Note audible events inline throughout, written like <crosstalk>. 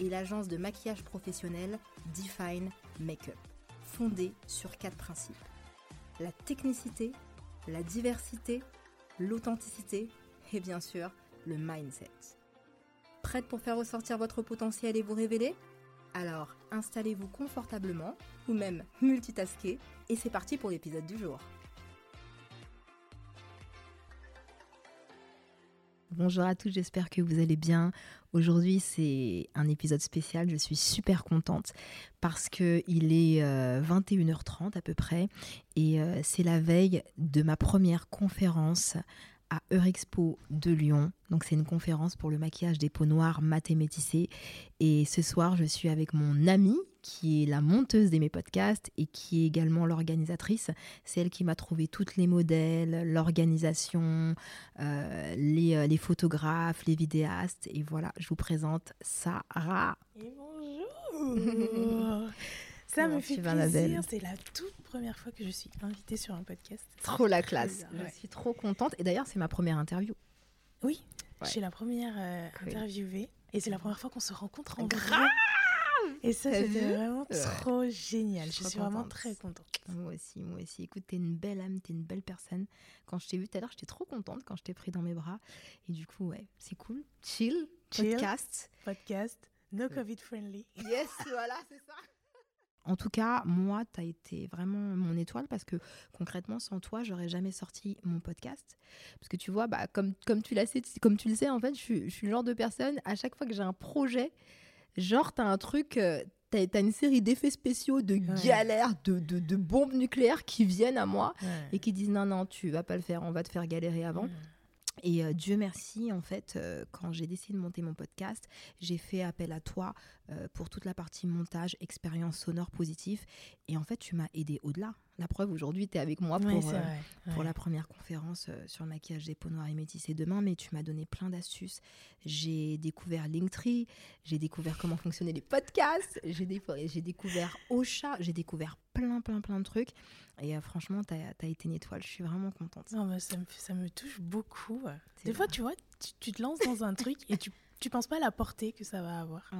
et l'agence de maquillage professionnel Define Makeup, fondée sur quatre principes. La technicité, la diversité, l'authenticité et bien sûr le mindset. Prête pour faire ressortir votre potentiel et vous révéler? Alors installez-vous confortablement ou même multitasker et c'est parti pour l'épisode du jour. Bonjour à tous, j'espère que vous allez bien. Aujourd'hui, c'est un épisode spécial. Je suis super contente parce que il est 21h30 euh, à peu près et euh, c'est la veille de ma première conférence à Eurexpo de Lyon. Donc c'est une conférence pour le maquillage des peaux noires mat et métissées. Et ce soir, je suis avec mon amie qui est la monteuse de mes podcasts et qui est également l'organisatrice. C'est elle qui m'a trouvé toutes les modèles, l'organisation, euh, les, euh, les, photographes, les vidéastes. Et voilà, je vous présente Sarah. Et bonjour <laughs> Ça me fait plaisir. C'est la toute première fois que je suis invitée sur un podcast. Trop la classe. Je suis trop contente. Et d'ailleurs, c'est ma première interview. Oui, je suis la première euh, interviewée. Et c'est la première fois qu'on se rencontre en vrai. Et ça, c'était vraiment trop génial. Je, suis vraiment très contente. Moi aussi, moi aussi. Écoute, t'es une belle âme, t'es une belle personne. Quand je t'ai vue tout à l'heure, j'étais trop contente quand je t'ai pris dans mes bras. Et du coup, ouais, c'est cool. Chill, podcast. Podcast, no Covid friendly. Yes, voilà, c'est ça. En tout cas, moi, tu as été vraiment mon étoile parce que concrètement, sans toi, j'aurais jamais sorti mon podcast. Parce que tu vois, bah, comme, comme, tu, comme tu le sais, en fait, je suis, je suis le genre de personne, à chaque fois que j'ai un projet, genre, tu as un truc, euh, tu as, une série d'effets spéciaux, de galères, de, de, bombes nucléaires qui viennent à moi et qui disent non, non, tu vas pas le faire, on va te faire galérer avant. Et euh, Dieu merci, en fait, euh, quand j'ai décidé de monter mon podcast, j'ai fait appel à toi euh, pour toute la partie montage, expérience sonore positive. Et en fait, tu m'as aidé au-delà. La preuve, aujourd'hui, tu es avec moi pour, pour la première conférence sur le maquillage des peaux noires et métissées demain, mais tu m'as donné plein d'astuces. J'ai découvert Linktree, j'ai découvert comment fonctionnaient les podcasts, j'ai découvert Ocha, j'ai découvert plein, plein, plein de trucs. Et euh, franchement, tu as, été une étoile. Je suis vraiment contente. Non, ça, me, ça me touche beaucoup. Des fois, tu vois, tu, te lances dans un truc et tu, tu penses pas à la portée que ça va avoir.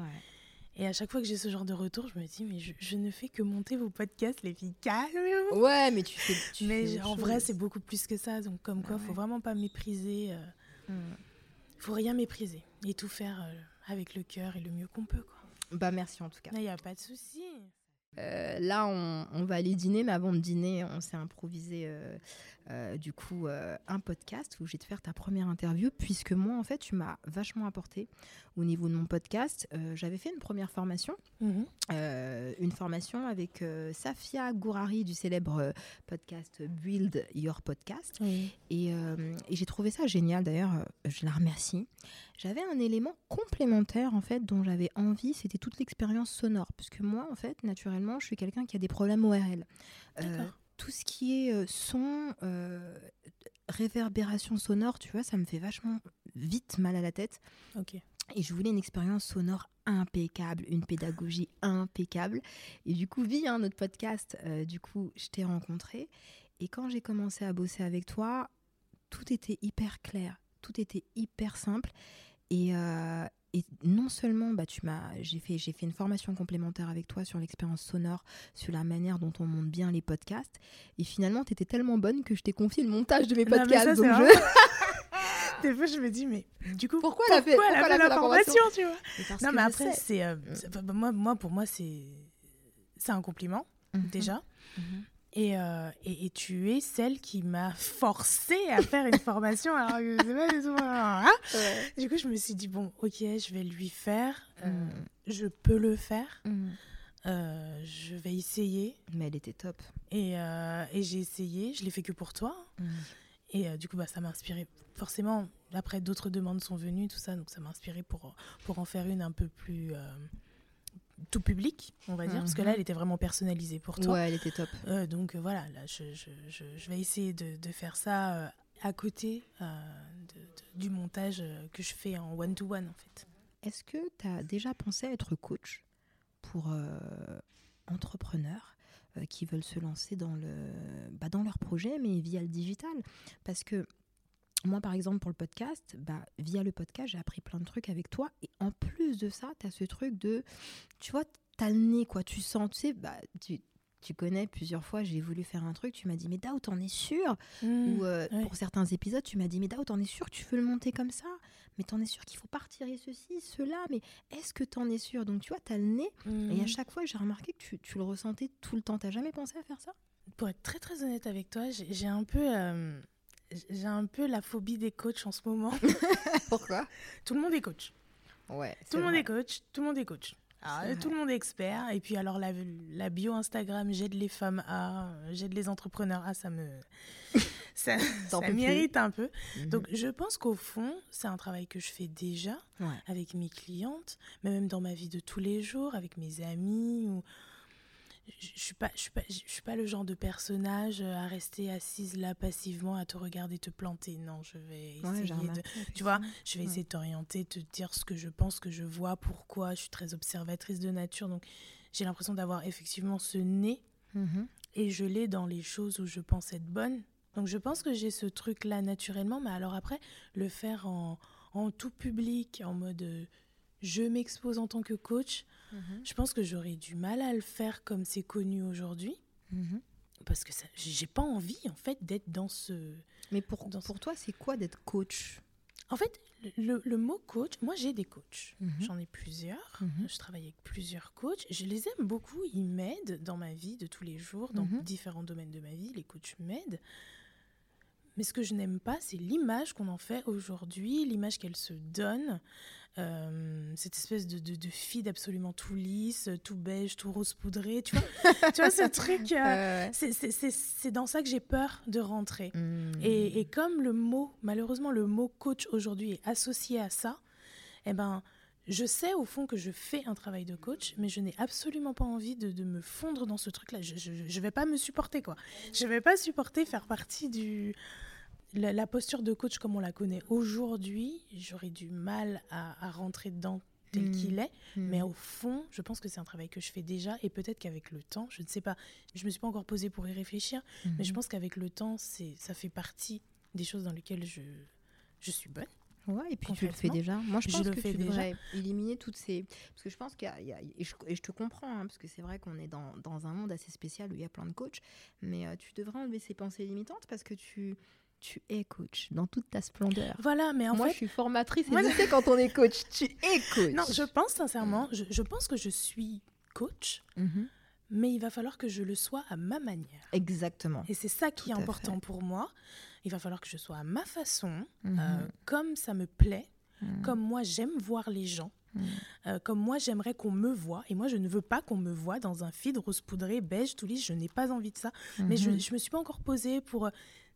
Et à chaque fois que j'ai ce genre de retour, je me dis, mais je, ne fais que monter vos podcasts, les filles, calmez-vous. Ouais, mais tu fais. Tu mais en vrai, c'est beaucoup plus que ça. Donc, comme quoi, il faut vraiment pas mépriser. Euh, hmm. faut rien mépriser et tout faire euh, avec le cœur et le mieux qu'on peut. Quoi. Bah, merci en tout cas. Il n'y a pas de souci. Euh, là, on, va aller dîner, mais avant de dîner, on s'est improvisé euh, du coup un podcast où je vais te faire ta première interview, puisque moi, en fait, tu m'as vachement apporté au niveau de mon podcast. J'avais fait une première formation, mhm. une formation avec Safia Gourari du célèbre podcast Build Your Podcast. Et, et j'ai trouvé ça génial, d'ailleurs, je la remercie. J'avais un élément complémentaire en fait dont j'avais envie, c'était toute l'expérience sonore, puisque moi en fait naturellement je suis quelqu'un qui a des problèmes ORL. Euh, tout ce qui est euh, son, euh, réverbération sonore, tu vois, ça me fait vachement vite mal à la tête. Ok. Et je voulais une expérience sonore impeccable, une pédagogie <laughs> impeccable. Et du coup, via notre podcast, du coup, je t'ai rencontré. Et quand j'ai commencé à bosser avec toi, tout était hyper clair, tout était hyper simple. Euh, et, non seulement bah, tu m'as, j'ai fait, j'ai fait une formation complémentaire avec toi sur l'expérience sonore, sur la manière dont on monte bien les podcasts. Et finalement, tu étais tellement bonne que je t'ai confié le montage de mes podcasts. donc je... <laughs> <laughs> Des fois, je me dis, mais du coup, pourquoi, elle a fait, la, formation, tu vois Non, mais après, c'est, euh, bah, moi, moi, pour moi, c'est, c'est un compliment mhm. déjà. Euh, et, et, tu es celle qui m'a forcé à faire une formation alors que c'est pas du tout. Hein. Du coup, je me suis dit, bon, ok, je vais lui faire. Euh, mm. Je peux le faire. Mm. Euh, je vais essayer. Mais elle était top. Et, et j'ai essayé. Je l'ai fait que pour toi. Mm. Et du coup, bah, ça m'a inspiré. Forcément, après, d'autres demandes sont venues, tout ça. Donc, ça m'a inspiré pour, pour en faire une un peu plus tout public, on va dire, parce que là, mhm. elle était vraiment personnalisée pour toi. Ouais, elle était top. Euh, donc euh, voilà, là, je, je, je, vais essayer de, de faire ça euh, à côté du montage que je fais en one-to-one, en fait. Est-ce que tu as déjà pensé à être coach pour entrepreneurs qui veulent se lancer dans, le, bah, dans leur projet, mais via le digital? Parce que moi, par exemple, pour le podcast, bah, via le podcast, j'ai appris plein de trucs avec toi. Et en plus de ça, tu as ce truc de, tu vois, t'as le nez, quoi. Tu sens, tu sais, bah, tu, tu connais plusieurs fois, j'ai voulu faire un truc, tu m'as dit, mais Dao, t'en es sûr? Mmh, Ou euh, pour certains épisodes, tu m'as dit, mais Dao, t'en es sûr? Que tu veux le monter comme ça? Mais t'en es sûr qu'il faut pas retirer ceci, cela Mais est-ce que t'en es sûr? Donc, tu vois, t'as le nez. Et à mmh. chaque fois, j'ai remarqué que tu, tu, le ressentais tout le temps. T'as jamais pensé à faire ça? Pour être très, très honnête avec toi, j'ai un peu. Euh, j'ai un peu la phobie des coachs en ce moment. <laughs> Pourquoi? Tout le monde est coach. Ouais. Tout le monde est coach. Tout le monde est coach. Ah, tout le monde est expert. Et puis alors la, la bio Instagram, j'aide les femmes à, j'aide les entrepreneurs à, ça me, <laughs> ça, ça m'irrite un peu. Mhm. Donc je pense qu'au fond, c'est un travail que je fais déjà avec mes clientes, mais même dans ma vie de tous les jours, avec mes amis ou je suis pas je suis pas je suis pas le genre de personnage à rester assise là passivement à te regarder te planter. Non je vais essayer de tu vois je vais essayer de t'orienter te dire ce que je pense que je vois pourquoi. Je suis très observatrice de nature donc j'ai l'impression d'avoir effectivement ce nez mm-hmm. et je l'ai dans les choses où je pense être bonne. Donc je pense que j'ai ce truc là naturellement mais alors après le faire en en tout public en mode euh, je m'expose en tant que coach Mhm. Je pense que j'aurais du mal à le faire comme c'est connu aujourd'hui. Mhm. Parce que j'ai pas envie, en fait, d'être dans ce. Mais pour, pour toi, c'est quoi d'être coach? En fait, le, le, mot coach, moi j'ai des coachs. Mhm. J'en ai plusieurs. Je travaille avec plusieurs coachs. Je les aime beaucoup. Ils m'aident dans ma vie de tous les jours, dans différents domaines de ma vie. Les coachs m'aident. Mais ce que je n'aime pas, c'est l'image qu'on en fait aujourd'hui, l'image qu'elle se donne. Euh, cette espèce de, de, de, feed absolument tout lisse, tout beige, tout rose poudré, tu vois, <laughs> tu vois ce truc, euh, c'est dans ça que j'ai peur de rentrer. Hmm. Et, et, comme le mot, malheureusement, le mot coach aujourd'hui est associé à ça, eh ben, je sais au fond que je fais un travail de coach, mais je n'ai absolument pas envie de, de, me fondre dans ce truc-là. Je ne vais pas me supporter, quoi. Je ne vais pas supporter faire partie du la, posture de coach comme on la connaît aujourd'hui, j'aurais du mal à, rentrer dedans tel hmm. qu'il est. Hmm. Mais au fond, je pense que c'est un travail que je fais déjà et peut-être qu'avec le temps, je ne sais pas, je me suis pas encore posée pour y réfléchir, mais je hmm. pense qu'avec le temps, c'est ça fait partie des choses dans lesquelles je, je suis bonne. Ouais, et puis tu le fais déjà. Moi, je pense que tu devrais éliminer toutes ces... Parce que je pense qu'il y, a... Et, je, te comprends, hein, parce que c'est vrai qu'on est dans, dans, un monde assez spécial où il y a plein de coachs, mais euh, tu devrais enlever ces pensées limitantes parce que tu tu es coach dans toute ta splendeur. Voilà, mais en Moi, fait... je suis formatrice et je sais quand on est coach, tu es coach. Non, je pense sincèrement, je, pense que je suis coach, mhm. mais il va falloir que je le sois à ma manière. Exactement. Et c'est ça qui est important pour moi. Il va falloir que je sois à ma façon, mhm. euh, comme ça me plaît, mhm. comme moi j'aime voir les gens. Euh, comme moi, j'aimerais qu'on me voit. Et moi, je ne veux pas qu'on me voit dans un feed rose poudré, beige, tout lisse. Je n'ai pas envie de ça. Mais je ne me suis pas encore posée pour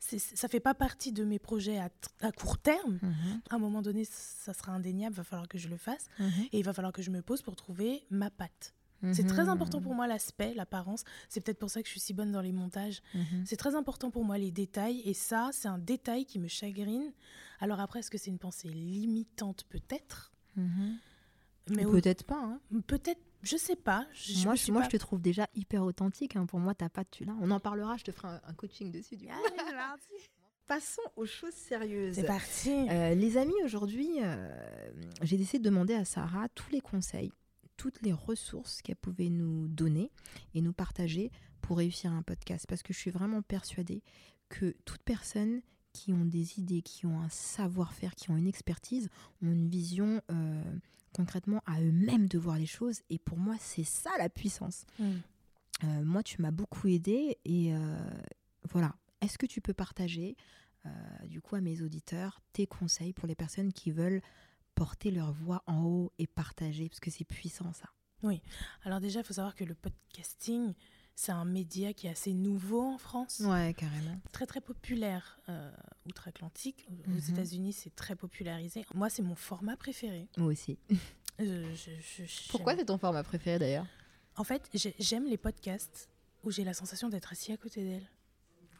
ça fait pas partie de mes projets à, court terme. Mhm. À un moment donné, ça sera indéniable, il va falloir que je le fasse. Mhm. Et il va falloir que je me pose pour trouver ma patte. C'est très mhm. important pour moi l'aspect, l'apparence. C'est peut-être pour ça que je suis si bonne dans les montages. C'est très important pour moi les détails. Et ça, c'est un détail qui me chagrine. Alors après, est-ce que c'est une pensée limitante Peut-être? Mais peut-être pas. Hein. Peut-être je sais pas. Je, moi, je, moi je te trouve déjà hyper authentique. Hein. Pour moi, t'as pas de tu là. On en parlera, je te ferai un, coaching dessus. Du <laughs> Passons aux choses sérieuses. C'est parti. Euh, les amis, aujourd'hui, euh, j'ai décidé de demander à Sarah tous les conseils, toutes les ressources qu'elle pouvait nous donner et nous partager pour réussir un podcast. Parce que je suis vraiment persuadée que toute personne qui ont des idées, qui ont un savoir-faire, qui ont une expertise, ont une vision euh, concrètement à eux-mêmes de voir les choses. Et pour moi, c'est ça la puissance. Mm. Euh, moi, tu m'as beaucoup aidé et euh, voilà. Est-ce que tu peux partager, du coup, à mes auditeurs, tes conseils pour les personnes qui veulent porter leur voix en haut et partager? Parce que c'est puissant, ça. Oui. Alors déjà, il faut savoir que le podcasting, c'est un média qui est assez nouveau en France. Ouais, carrément. Très, très populaire euh, outre-Atlantique. Aux mhm. États-Unis, c'est très popularisé. Moi, c'est mon format préféré. Moi aussi. <laughs> Pourquoi c'est ton format préféré d'ailleurs? En fait, j'aime les podcasts où j'ai la sensation d'être assis à côté d'elle.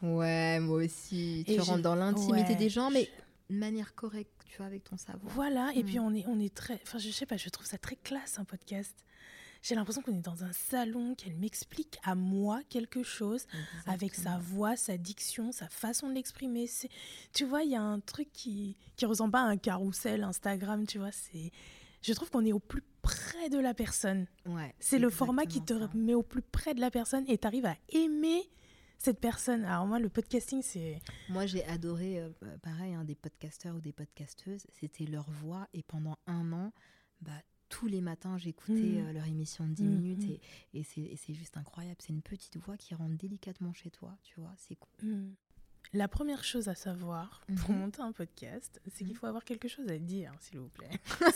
Ouais, moi aussi. tu rentres dans l'intimité des gens, mais de manière correcte, tu vois, avec ton savoir. Voilà, et puis mm. on est, on est très. Enfin, je sais pas, je trouve ça très classe un podcast. J'ai l'impression qu'on est dans un salon, qu'elle m'explique à moi quelque chose avec sa voix, sa diction, sa façon de l'exprimer. Tu vois, il y a un truc qui, qui ressemble pas à un carrousel Instagram, tu vois. C'est, je trouve qu'on est au plus près de la personne. Ouais, c'est le format qui te met au plus près de la personne et tu arrives à aimer cette personne. Alors moi, le podcasting, c'est... Moi, j'ai adoré, euh, pareil, hein, des podcasteurs ou des podcasteuses. C'était leur voix et pendant un an, bah, tous les matins, j'écoutais mm. euh, leur émission de 10 mm, minutes mm. et, et c'est juste incroyable. C'est une petite voix qui rentre délicatement chez toi, tu vois, c'est cool. La première chose à savoir pour monter un podcast, c'est qu'il faut avoir quelque chose à dire, s'il vous plaît. <laughs>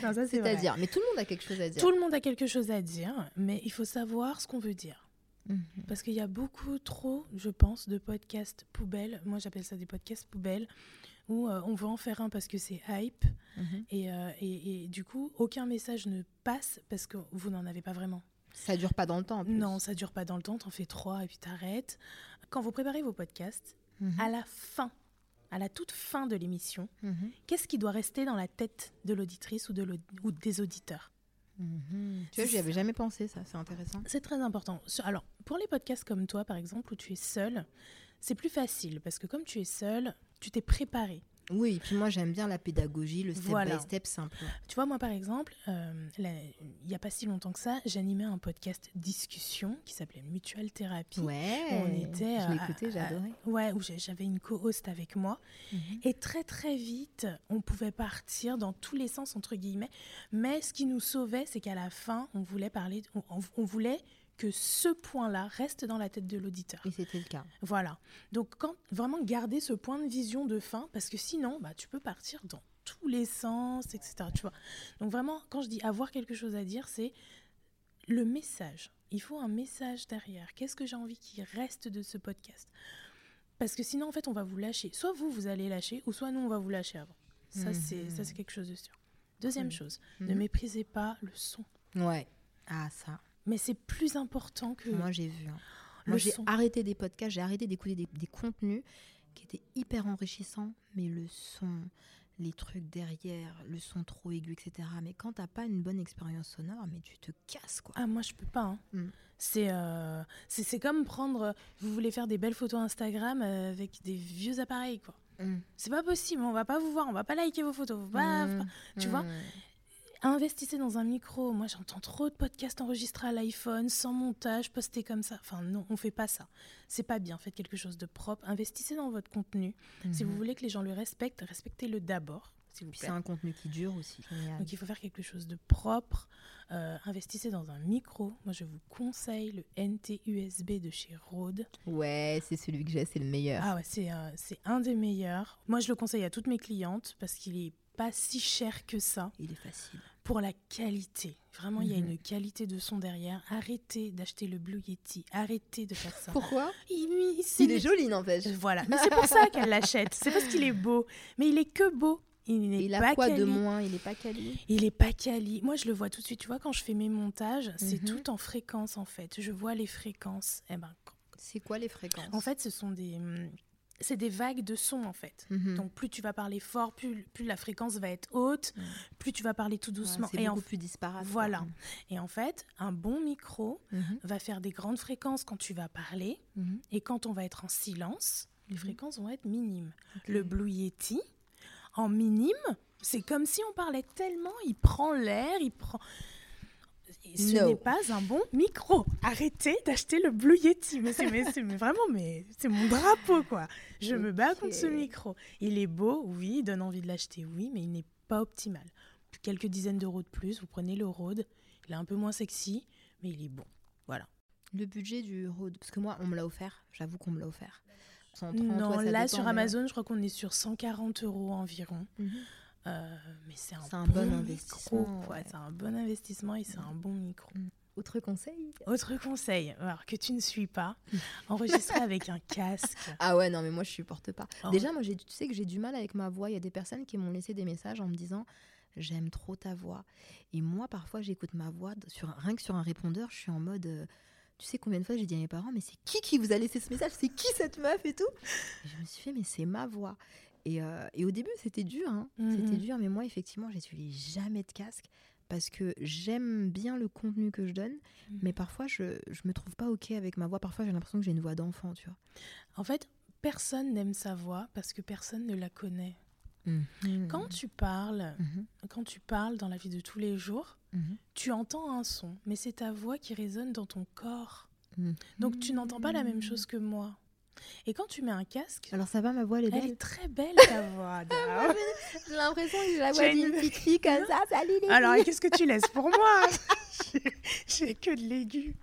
C'est-à-dire, mais tout le monde a quelque chose à dire. Tout le monde a quelque chose à dire, mais il faut savoir ce qu'on veut dire. Parce qu'il y a beaucoup trop, je pense, de podcasts poubelles. Moi, j'appelle ça des podcasts poubelles où euh, on veut en faire un parce que c'est hype. Mhm. Euh, et, et, du coup, aucun message ne passe parce que vous n'en avez pas vraiment. Ça dure pas dans le temps. En plus. Non, ça dure pas dans le temps. T'en fais trois et puis t'arrêtes. Quand vous préparez vos podcasts, mhm. à la fin, à la toute fin de l'émission, mhm. qu'est-ce qui doit rester dans la tête de l'auditrice ou, de ou des auditeurs? Tu vois, j'y avais jamais pensé, ça, c'est intéressant. C'est très important. Alors, pour les podcasts comme toi, par exemple, où tu es seul, c'est plus facile parce que comme tu es seul, tu t'es préparé. Oui, et puis moi j'aime bien la pédagogie, le step by step simple. Tu vois, moi par exemple, euh, il n'y a pas si longtemps que ça, j'animais un podcast discussion qui s'appelait Mutual Thérapie. Ouais, on était, je j'ai adoré. Ouais, où j'avais une co-host avec moi. Mhm. Et très très vite, on pouvait partir dans tous les sens, entre guillemets. Mais ce qui nous sauvait, c'est qu'à la fin, on voulait parler, on voulait que ce point-là reste dans la tête de l'auditeur. Et c'était le cas. Voilà. Donc, quand, vraiment garder ce point de vision de fin, parce que sinon, bah, tu peux partir dans tous les sens, etc. Tu vois. Donc, vraiment, quand je dis avoir quelque chose à dire, c'est le message. Il faut un message derrière. Qu'est-ce que j'ai envie qu'il reste de ce podcast? Parce que sinon, en fait, on va vous lâcher. Soit vous, vous allez lâcher, ou soit nous, on va vous lâcher avant. Ça, c'est ça, c'est quelque chose de sûr. Deuxième chose, ne mhm. méprisez pas le son. Ouais. Ah, ça mais c'est plus important que. Moi, j'ai vu. Hein. Moi, j'ai arrêté des podcasts, j'ai arrêté d'écouter des, contenus qui étaient hyper enrichissants, mais le son, les trucs derrière, le son trop aigu, etc. Mais quand t'as pas une bonne expérience sonore, mais tu te casses, quoi. Ah, moi, je peux pas. Hein. Mm. Euh, c'est comme prendre. Vous voulez faire des belles photos Instagram euh, avec des vieux appareils, quoi. Mm. C'est pas possible, on va pas vous voir, on va pas liker vos photos. Mm. Tu vois Investissez dans un micro. Moi, j'entends trop de podcasts enregistrés à l'iPhone, sans montage, postés comme ça. Enfin, non, on fait pas ça. C'est pas bien. Faites quelque chose de propre. Investissez dans votre contenu. Si vous mhm. voulez que les gens le respectent, respectez-le d'abord. C'est un contenu qui dure aussi. Donc, il faut faire quelque chose de propre. Euh, investissez dans un micro. Moi, je vous conseille le NT-USB de chez Rode. Ouais, c'est celui que j'ai, c'est le meilleur. Ah ouais, c'est euh, un des meilleurs. Moi, je le conseille à toutes mes clientes parce qu'il est pas si cher que ça. Il est facile. Pour la qualité. Vraiment, il y a mhm. une qualité de son derrière. Arrêtez d'acheter le Blue Yeti. Arrêtez de faire ça. Pourquoi il, il est joli, n'empêche. Voilà. Mais c'est pour ça <laughs> qu'elle l'achète. C'est parce qu'il est beau. Mais il est que beau. Il n'est a quoi de moins Il n'est pas quali Il n'est pas quali. Moi, je le vois tout de suite. Tu vois, quand je fais mes montages, c'est mhm. tout en fréquence, en fait. Je vois les fréquences. Eh ben, c'est quoi les fréquences En fait, ce sont des, hum, c'est des vagues de son en fait. Mhm. Donc plus tu vas parler fort, plus, plus la fréquence va être haute, plus tu vas parler tout doucement. c'est beaucoup plus disparate. Voilà. Et en fait, un bon micro mhm. va faire des grandes fréquences quand tu vas parler, mhm. et quand on va être en silence, les fréquences vont être minimes. Le Blue Yeti, en minime, c'est comme si on parlait tellement, il prend l'air, il prend ce n'est pas un bon micro. Arrêtez d'acheter le Blue Yeti. Mais c'est vraiment, mais c'est mon drapeau, quoi. Je me bats contre ce micro. Il est beau, oui, il donne envie de l'acheter, oui, mais il n'est pas optimal. Quelques dizaines d'euros de plus, vous prenez le Rode. Il est un peu moins sexy, mais il est bon. Voilà. Le budget du Rode, parce que moi, on me l'a offert. J'avoue qu'on me l'a offert. non, là, sur Amazon, je crois qu'on est sur 140 euros environ. Mhm. Euh, mais c'est un, bon, investissement. Ouais, C'est un bon investissement et c'est un bon micro. Mm. Autre conseil? Autre conseil, alors que tu ne suis pas, <laughs> enregistrer avec un casque. <laughs> Ah ouais, non, mais moi je supporte pas. Oh. Déjà, moi, tu sais que j'ai du mal avec ma voix. Il y a des personnes qui m'ont laissé des messages en me disant J'aime trop ta voix. Et moi, parfois, j'écoute ma voix, sur, rien que sur un répondeur, je suis en mode. Euh, tu sais combien de fois j'ai dit à mes parents, mais c'est qui qui vous a laissé ce message? C'est qui cette meuf et tout? Je me suis fait, mais c'est ma voix. Et, euh, et, au début, c'était dur. Hein. C'était mhm. dur, mais moi, effectivement, j'utilise jamais de casque parce que j'aime bien le contenu que je donne, mhm. mais parfois je, ne me trouve pas ok avec ma voix. Parfois j'ai l'impression que j'ai une voix d'enfant, tu vois. En fait, personne n'aime sa voix parce que personne ne la connaît. Mhm. Quand tu parles, quand tu parles dans la vie de tous les jours, tu entends un son, mais c'est ta voix qui résonne dans ton corps. Donc tu n'entends pas la même chose que moi. Et quand tu mets un casque. Alors ça va, ma voix, elle est belle. Elle est très belle, ta <laughs> voix. J'ai l'impression que j'ai la voix d'une petite fille comme ça. Salut les Alors, qu'est-ce que tu laisses pour moi <laughs> J'ai que de l'aigu.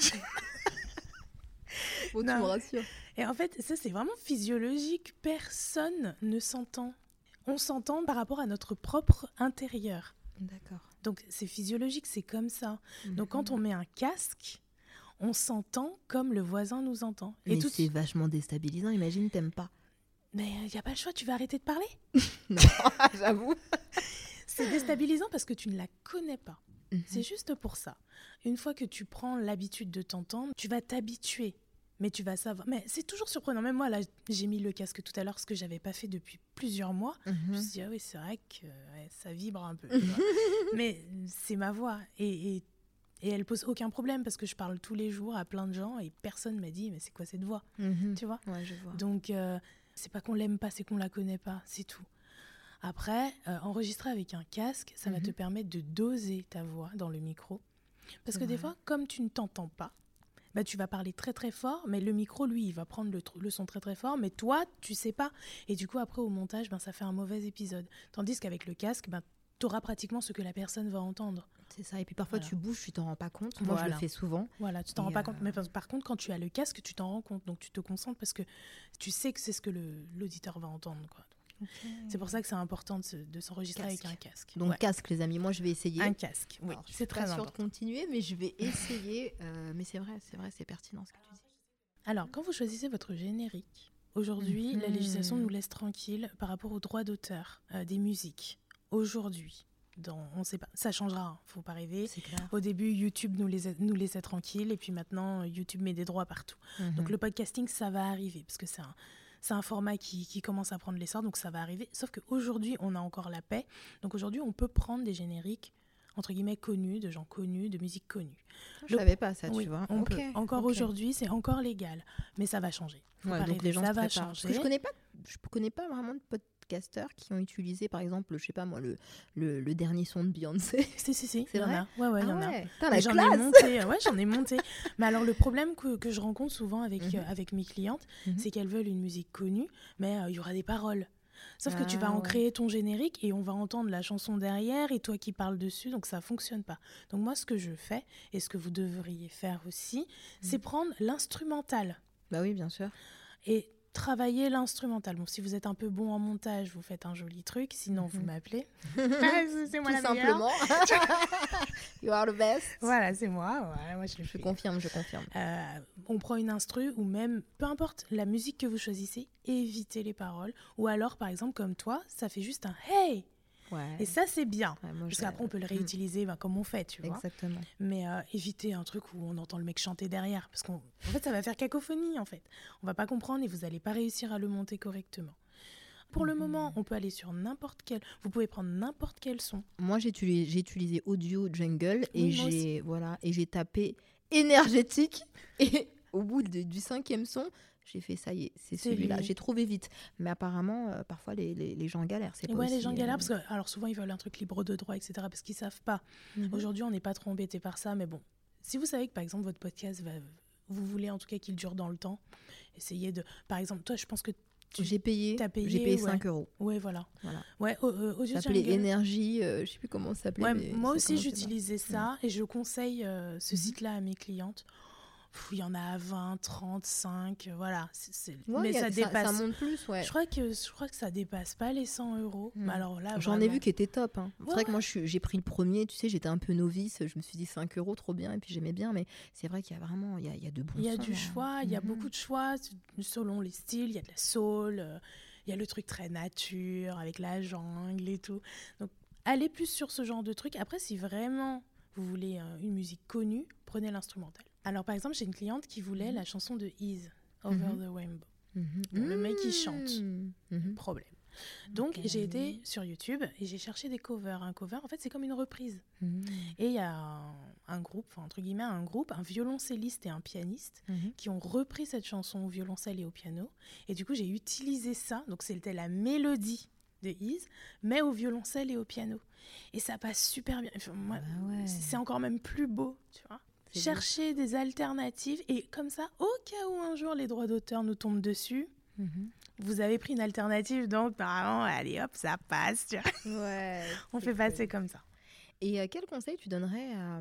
<laughs> bon, tu me rassures. Et en fait, ça, c'est vraiment physiologique. Personne ne s'entend. On s'entend par rapport à notre propre intérieur. D'accord. Donc, c'est physiologique, c'est comme ça. Donc, quand on met un casque, on s'entend comme le voisin nous entend. Et tout c'est vachement déstabilisant. Imagine, t'aimes pas. Mais il n'y a pas le choix, tu vas arrêter de parler <laughs> Non, <laughs> j'avoue. c'est déstabilisant parce que tu ne la connais pas. Mhm. C'est juste pour ça. Une fois que tu prends l'habitude de t'entendre, tu vas t'habituer. Mais tu vas savoir. Mais c'est toujours surprenant. Même moi, là, j'ai mis le casque tout à l'heure, ce que j'avais pas fait depuis plusieurs mois. Je me suis dit, ah oui, c'est vrai que ça vibre un peu. <laughs> mais c'est ma voix. Et, et et elle pose aucun problème parce que je parle tous les jours à plein de gens et personne m'a dit mais c'est quoi cette voix? Mhm. Tu vois, ouais, je vois. Donc euh, c'est pas qu'on l'aime pas, c'est qu'on la connaît pas, c'est tout. Après, euh, enregistrer avec un casque, ça va te mhm. permettre de doser ta voix dans le micro. Parce que des fois, comme tu ne t'entends pas, bah, tu vas parler très très fort, mais le micro, lui, il va prendre le, le, son très très fort, mais toi, tu sais pas. Et du coup, après, au montage, ben, ça fait un mauvais épisode. Tandis qu'avec le casque, ben, tu auras pratiquement ce que la personne va entendre. C'est ça. Et puis parfois, tu bouges, tu t'en rends pas compte. Moi, je le fais souvent. Voilà, tu t'en rends pas compte. Mais par contre, quand tu as le casque, tu t'en rends compte. Donc, tu te concentres parce que tu sais que c'est ce que l'auditeur va entendre. Quoi. C'est pour ça que c'est important de s'enregistrer avec un casque. Donc casque, les amis. Moi, je vais essayer. Un casque, oui. C'est très important. de continuer, mais je vais essayer. Euh, mais c'est vrai, c'est vrai, c'est pertinent ce que tu dis. Alors, quand vous choisissez votre générique, aujourd'hui, la législation nous laisse tranquille par rapport aux droits d'auteur euh, des musiques. Aujourd'hui, dans, on sait pas, ça changera, hein, faut pas rêver. Au début, YouTube nous laissait, nous laissait tranquilles et puis maintenant, YouTube met des droits partout. Mhm. Donc le podcasting, ça va arriver parce que c'est un, c'est un format qui, qui, commence à prendre l'essor, donc ça va arriver. Sauf qu'aujourd'hui, on a encore la paix. Donc aujourd'hui, on peut prendre des génériques entre guillemets connus, de gens connus, de musique connue. Je ne savais pas ça, tu vois. On peut. Encore aujourd'hui, c'est encore légal, mais ça va changer. donc les gens ça va changer. je connais pas, je connais pas vraiment de qui ont utilisé, par exemple, je sais pas moi, le, le, dernier son de Beyoncé. <laughs> Si, si, si. Ouais, ouais, il y en a. J'en ai monté. Ouais, j'en ai <laughs> monté. mais alors, le problème que, que je rencontre souvent avec, mhm. euh, avec mes clientes, mhm. c'est qu'elles veulent une musique connue, mais euh, il y aura des paroles. Sauf que tu vas ah, en créer ton générique et on va entendre la chanson derrière et toi qui parles dessus, donc ça fonctionne pas. Donc moi, ce que je fais et ce que vous devriez faire aussi, mhm. c'est prendre l'instrumental. Bah oui, bien sûr. Et travailler l'instrumental. Bon, si vous êtes un peu bon en montage, vous faites un joli truc. Sinon, vous mhm. m'appelez. <laughs> <laughs> c'est moi Tout simplement. <laughs> you are the best. Voilà, c'est moi. moi je, je confirme, je confirme. Euh, on prend une instru ou même, peu importe la musique que vous choisissez, évitez les paroles. Ou alors, par exemple, comme toi, ça fait juste un hey et ça, c'est bien. parce qu'après, on peut le mm. réutiliser ben, comme on fait, tu vois. Exactement. Mais euh, éviter un truc où on entend le mec chanter derrière. Parce qu'en fait, ça va faire cacophonie, en fait. On va pas comprendre et vous n'allez pas réussir à le monter correctement. Pour le mm-hmm. moment, on peut aller sur n'importe quel. Vous pouvez prendre n'importe quel son. Moi, j'ai utilisé, utilisé Audio Jungle et j'ai voilà et j'ai tapé énergétique et au bout du cinquième son, j'ai fait ça y est, c'est celui-là. J'ai trouvé vite. Mais apparemment, euh, parfois, les, les, gens galèrent. C'est ouais, les gens galèrent euh, parce que, alors souvent, ils veulent un truc libre de droit, etc. parce qu'ils savent pas. Mhm. Aujourd'hui, on n'est pas trop embêté par ça. Mais bon, si vous savez que, par exemple, votre podcast va. Vous voulez en tout cas qu'il dure dans le temps, essayez de. Par exemple, toi, je pense que j'ai payé, payé j'ai payé 5 euros. Ouais, voilà. voilà. Ouais, euh, ça s'appelait Énergie, je sais plus comment ça s'appelait. moi aussi, j'utilisais ça et je conseille ce mhm. site-là à mes clientes il y en a à 20, 35, voilà. mais ça dépasse. Ça, monte plus, ouais. Je crois, que, je crois que ça dépasse pas les 100 euros. Hmm. alors là, J'en ai vu qui était top. Hein. C'est vrai que moi, j'ai pris le premier, tu sais, j'étais un peu novice. Je me suis dit 5 euros, trop bien. Et puis j'aimais bien. Mais c'est vrai qu'il y a vraiment il y a, il y a de bons Il y a du choix, il y a mhm. beaucoup de choix selon les styles. Il y a de la soul, euh, il y a le truc très nature avec la jungle et tout. Donc, allez plus sur ce genre de truc. Après, si vraiment vous voulez euh, une musique connue, prenez l'instrumental. Alors, par exemple, j'ai une cliente qui voulait mhm. la chanson de Ease, Over mhm. the Rainbow. Le mec, il chante. Problème. Donc j'ai été sur YouTube et j'ai cherché des covers. Un cover, en fait, c'est comme une reprise. Et il y a un, groupe, entre guillemets, un groupe, un violoncelliste et un pianiste qui ont repris cette chanson au violoncelle et au piano. Et du coup, j'ai utilisé ça. Donc c'était la mélodie de Ease, mais au violoncelle et au piano. Et ça passe super bien. Ah c'est encore même plus beau, tu vois. Chercher des alternatives et comme ça, au cas où un jour les droits d'auteur nous tombent dessus, mmh vous avez pris une alternative, donc normalement, allez hop, ça passe. Ouais, <laughs> On fait passer comme ça. Et euh, quel conseil tu donnerais à,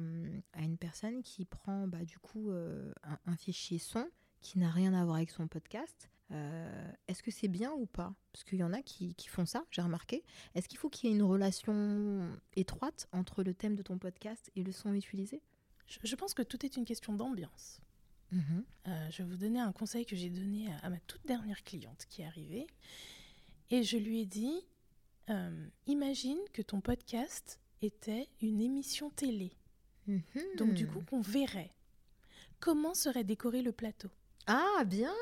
une personne qui prend bah, du coup euh, un, fichier son qui n'a rien à voir avec son podcast? Euh, Est-ce que c'est bien ou pas? Parce qu'il y en a qui, qui font ça, j'ai remarqué. Est-ce qu'il faut qu'il y ait une relation étroite entre le thème de ton podcast et le son utilisé? Je pense que tout est une question d'ambiance. Mhm. Euh, je vais vous donner un conseil que j'ai donné à, ma toute dernière cliente qui est arrivée. Et je lui ai dit, euh, imagine que ton podcast était une émission télé. Mhm. Donc du coup, on verrait comment serait décoré le plateau? Ah, bien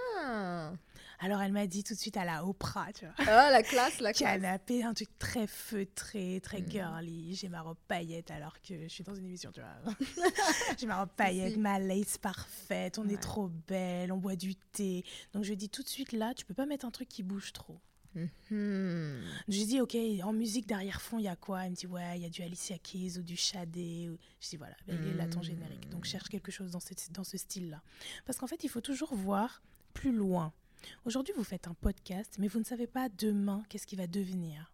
alors elle m'a dit tout de suite à la Oprah, tu vois. Ah, la classe, la <laughs> classe. Canapé, un truc très feutré, très mm. girly. J'ai ma robe paillette alors que je suis dans une émission, tu vois. <laughs> J'ai ma robe paillette, ma lace parfaite, on est trop belle, on boit du thé. Donc je lui dis tout de suite là, tu peux pas mettre un truc qui bouge trop. Mm-hmm. Je dis, ok, en musique d'arrière-fond, il y a quoi? Elle me dit, ouais, il y a du Alicia Keys ou du Shadé. Je dis, voilà, il est là ton générique. Donc, cherche quelque chose dans, dans ce style-là. Parce qu'en fait, il faut toujours voir plus loin. Aujourd'hui, vous faites un podcast, mais vous ne savez pas demain qu'est-ce qui va devenir.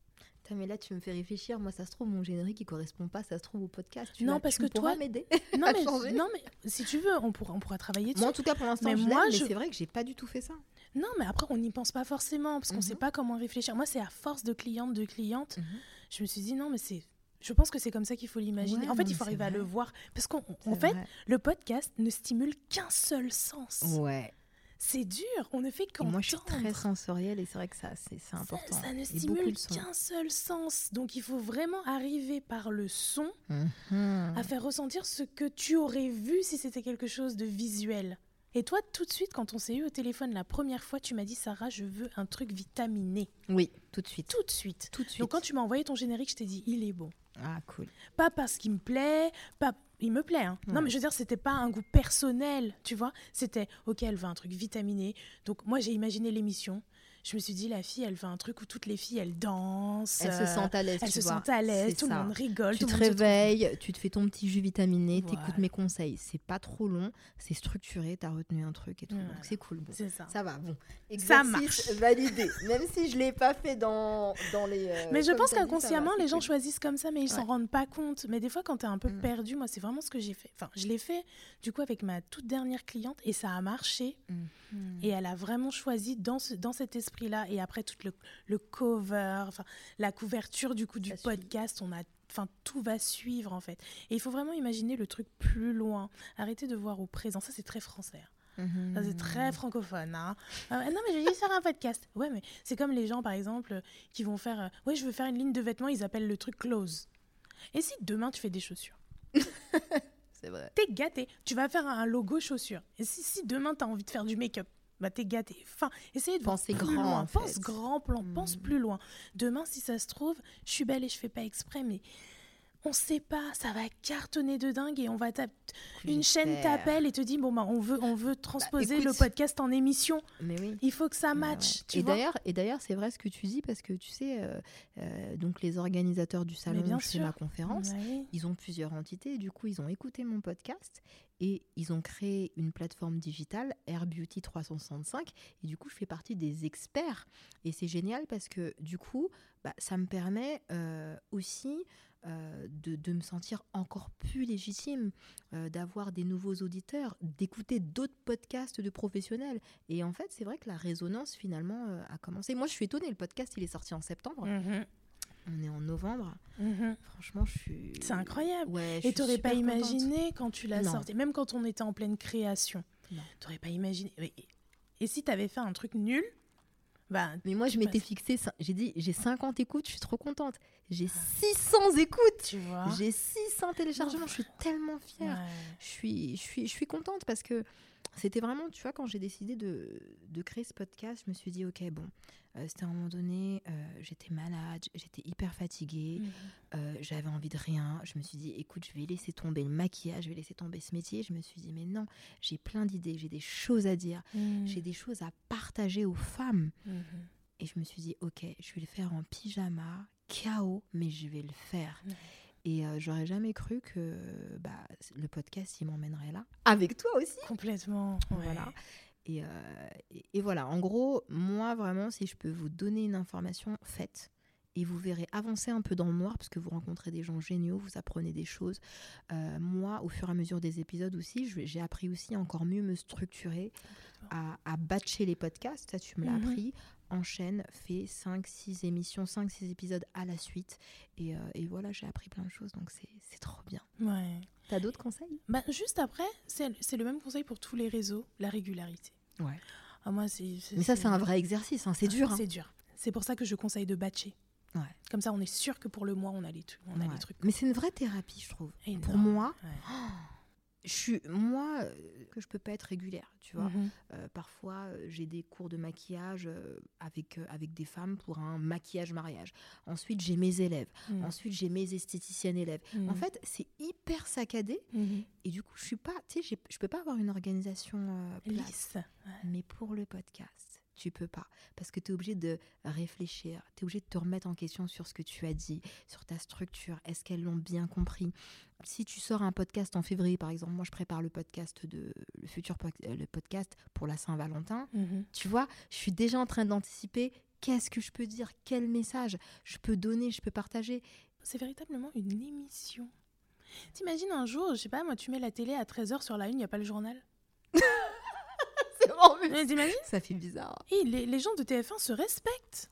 mais là, tu me fais réfléchir. Moi, ça se trouve, mon générique, il correspond pas, ça se trouve, au podcast. non, parce que toi. m'aider <laughs> non, mais, non, mais si tu veux, on pourra, on pourra travailler dessus. Moi, en tout cas, pour l'instant, mais, moi, je... c'est vrai que j'ai pas du tout fait ça. Non, mais après, on n'y pense pas forcément, parce qu'on ne sait mhm. pas comment réfléchir. Moi, c'est à force de clientes, de clientes, mhm. je me suis dit, non, mais c'est. Je pense que c'est comme ça qu'il faut l'imaginer. en fait, il faut arriver à le voir. Parce qu'en fait, le podcast ne stimule qu'un seul sens. Ouais c'est dur, on ne fait qu'entendre. Moi, je suis très sensorielle et c'est vrai que ça, c'est important. Ça, ne stimule qu'un seul sens. Donc, il faut vraiment arriver par le son mhm. à faire ressentir ce que tu aurais vu si c'était quelque chose de visuel. Et toi, tout de suite, quand on s'est eu au téléphone la première fois, tu m'as dit, Sarah, je veux un truc vitaminé. Oui, tout de suite. Tout de suite. Tout de suite. Donc, quand tu m'as envoyé ton générique, je t'ai dit, il est bon. Ah, cool. Pas parce qu'il me plaît, pas il me plaît. Hein. Non, mais je veux dire, c'était pas un goût personnel, tu vois. C'était, ok, elle veut un truc vitaminé. Donc, moi, j'ai imaginé l'émission je me suis dit, la fille, elle veut un truc où toutes les filles, elles dansent. Elles se sentent à l'aise. Elles se sentent à l'aise, tout le monde rigole. Tu te réveilles, tu te fais ton petit jus vitaminé, tu écoutes mes conseils. C'est pas trop long, c'est structuré, tu as retenu un truc et tout. Donc c'est cool. ça. Ça va, bon. ça marche. <laughs> validé. Même si je l'ai pas fait dans, dans les. Euh, mais je pense qu'inconsciemment, les gens choisissent comme ça, mais ils s'en rendent pas compte. Mais des fois, quand tu es un peu mm. perdu, moi, c'est vraiment ce que j'ai fait. Enfin, je l'ai fait du coup avec ma toute dernière cliente et ça a marché. Mm. Et elle a vraiment choisi dans, ce, dans cet esprit-là. Et après, tout le, le cover, la couverture du coup du podcast, on a Enfin, tout va suivre en fait. Et il faut vraiment imaginer le truc plus loin. Arrêter de voir au présent. Ça, c'est très français. Hein. Ça, c'est très mhm. francophone. Hein. Euh, non, mais j'ai juste faire un podcast. Ouais, mais c'est comme les gens, par exemple, qui vont faire. Euh, ouais, je veux faire une ligne de vêtements, ils appellent le truc close. Et si demain tu fais des chaussures? <laughs> C'est vrai. T'es gâté. Tu vas faire un logo chaussures. Et si, si demain t'as envie de faire du make-up, bah t'es gâté. Enfin, essayez de penser grand. Loin, pense grand plan, pense hmm. plus loin. Demain, si ça se trouve, je suis belle et je fais pas exprès, mais on sait pas, ça va cartonner de dingue et on va une chaîne t'appelle et te dit bon bah on veut on veut transposer bah, le podcast en émission. Mais oui. Il faut que ça matche. et d'ailleurs et d'ailleurs c'est vrai ce que tu dis parce que tu sais euh, euh, donc les organisateurs du salon chez ma conférence, ils ont plusieurs entités et du coup ils ont écouté mon podcast et ils ont créé une plateforme digitale, Air Beauty 365. Et du coup, je fais partie des experts. Et c'est génial parce que du coup, bah, ça me permet euh, aussi euh, de, me sentir encore plus légitime, euh, d'avoir des nouveaux auditeurs, d'écouter d'autres podcasts de professionnels. Et en fait, c'est vrai que la résonance finalement a commencé. Moi, je suis étonnée, le podcast, il est sorti en septembre. Mm-hmm. On est en novembre. Mhm. Franchement, je suis. C'est incroyable. Et tu n'aurais pas imaginé quand tu l'as sorti, même quand on était en pleine création. Tu n'aurais pas imaginé. Et si tu avais fait un truc nul bah, Mais moi, je m'étais fixé. J'ai dit, j'ai 50 écoutes, je suis trop contente. J'ai 600 ah. écoutes. Tu vois J'ai 600 téléchargements. Je suis tellement fière. Je, suis, je, suis, je suis contente parce que c'était vraiment, tu vois, quand j'ai décidé de, de, créer ce podcast, je me suis dit, ok, bon, euh, c'était à un moment donné, euh, j'étais malade, j'étais hyper fatiguée, mhm. euh, j'avais envie de rien. Je me suis dit, écoute, je vais laisser tomber le maquillage, je vais laisser tomber ce métier. Je me suis dit, mais non, j'ai plein d'idées, j'ai des choses à dire, mhm. j'ai des choses à partager aux femmes. Mhm. Et je me suis dit, ok, je vais le faire en pyjama, chaos, mais je vais le faire. Et j'aurais jamais cru que bah, le podcast, il m'emmènerait là. Avec toi aussi. Complètement. Voilà. Et, et, voilà, en gros, moi, vraiment, si je peux vous donner une information, faites. Et vous verrez avancer un peu dans le noir parce que vous rencontrez des gens géniaux, vous apprenez des choses. moi, au fur et à mesure des épisodes aussi, j'ai appris aussi encore mieux me structurer, à, à batcher les podcasts. Ça, tu me l'as mmh appris enchaîne, fait 5-6 émissions, 5-6 épisodes à la suite. Et, euh, et voilà, j'ai appris plein de choses, donc c'est trop bien. Ouais. T'as d'autres conseils? Bah, Juste après, c'est le même conseil pour tous les réseaux, la régularité. Ouais. Ah, moi, c'est. Mais ça, c'est un vrai exercice, hein. c'est dur. Hein. C'est dur. C'est pour ça que je conseille de batcher. Ouais. Comme ça, on est sûr que pour le mois, on a les, on a les trucs. Mais c'est une vraie thérapie, je trouve. Pour moi, oh, <gasps> je suis moi euh, que je peux pas être régulière tu vois mhm. euh, parfois euh, j'ai des cours de maquillage avec avec des femmes pour un maquillage mariage ensuite j'ai mes élèves mhm. ensuite j'ai mes esthéticiennes élèves en mhm. fait c'est hyper saccadé et du coup je suis pas tu sais je peux pas avoir une organisation lisse mais pour le podcast tu peux pas. Parce que tu es obligé de réfléchir, tu es obligé de te remettre en question sur ce que tu as dit, sur ta structure. Est-ce qu'elles l'ont bien compris? Si tu sors un podcast en février, par exemple, moi je prépare le podcast de le futur euh, le podcast pour la Saint-Valentin. Mhm. Tu vois, je suis déjà en train d'anticiper qu'est-ce que je peux dire, quel message je peux donner, je peux partager. C'est véritablement une émission. T'imagines un jour, je sais pas, moi tu mets la télé à 13h sur la une, il n'y a pas le journal? <laughs> mais t'imagines Ça fait bizarre. Et les, les, gens de TF1 se respectent.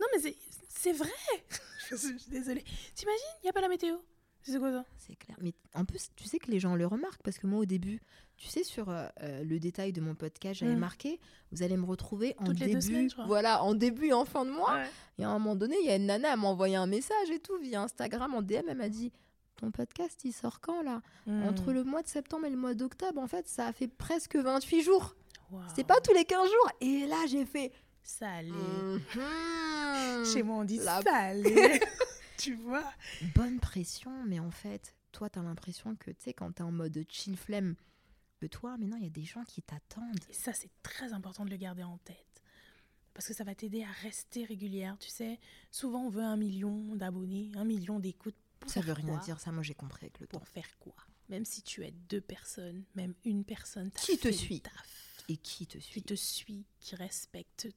Non, mais c'est vrai. <laughs> je suis désolée. T'imagines Il n'y a pas la météo. C'est quoi ça? C'est clair. Mais en plus, tu sais que les gens le remarquent parce que moi, au début, tu sais, sur euh, euh, le détail de mon podcast, j'avais mm. marqué vous allez me retrouver en début. voilà, en début et en fin de mois. Et à un moment donné, il y a une nana, elle m'a envoyé un message et tout via Instagram en DM. Elle m'a dit ton podcast, il sort quand là? Mm. Entre le mois de septembre et le mois d'octobre, en fait, ça a fait presque 28 jours. C'est pas tous les 15 jours. Et là, j'ai fait. Salé. Mhm. Chez moi, on dit salé. <laughs> <laughs> tu vois? Bonne pression, mais en fait, toi, t'as l'impression que, tu sais, quand t'es en mode chill flemme de toi, mais non, il y a des gens qui t'attendent. Et ça, c'est très important de le garder en tête. Parce que ça va t'aider à rester régulière. Tu sais, souvent, on veut un million d'abonnés, un million d'écoutes. Ça veut rien dire, ça, moi, j'ai compris avec le temps. Pour faire quoi? Même si tu es deux personnes, même une personne, qui te suit? Et qui te suit Qui te suit, qui respecte,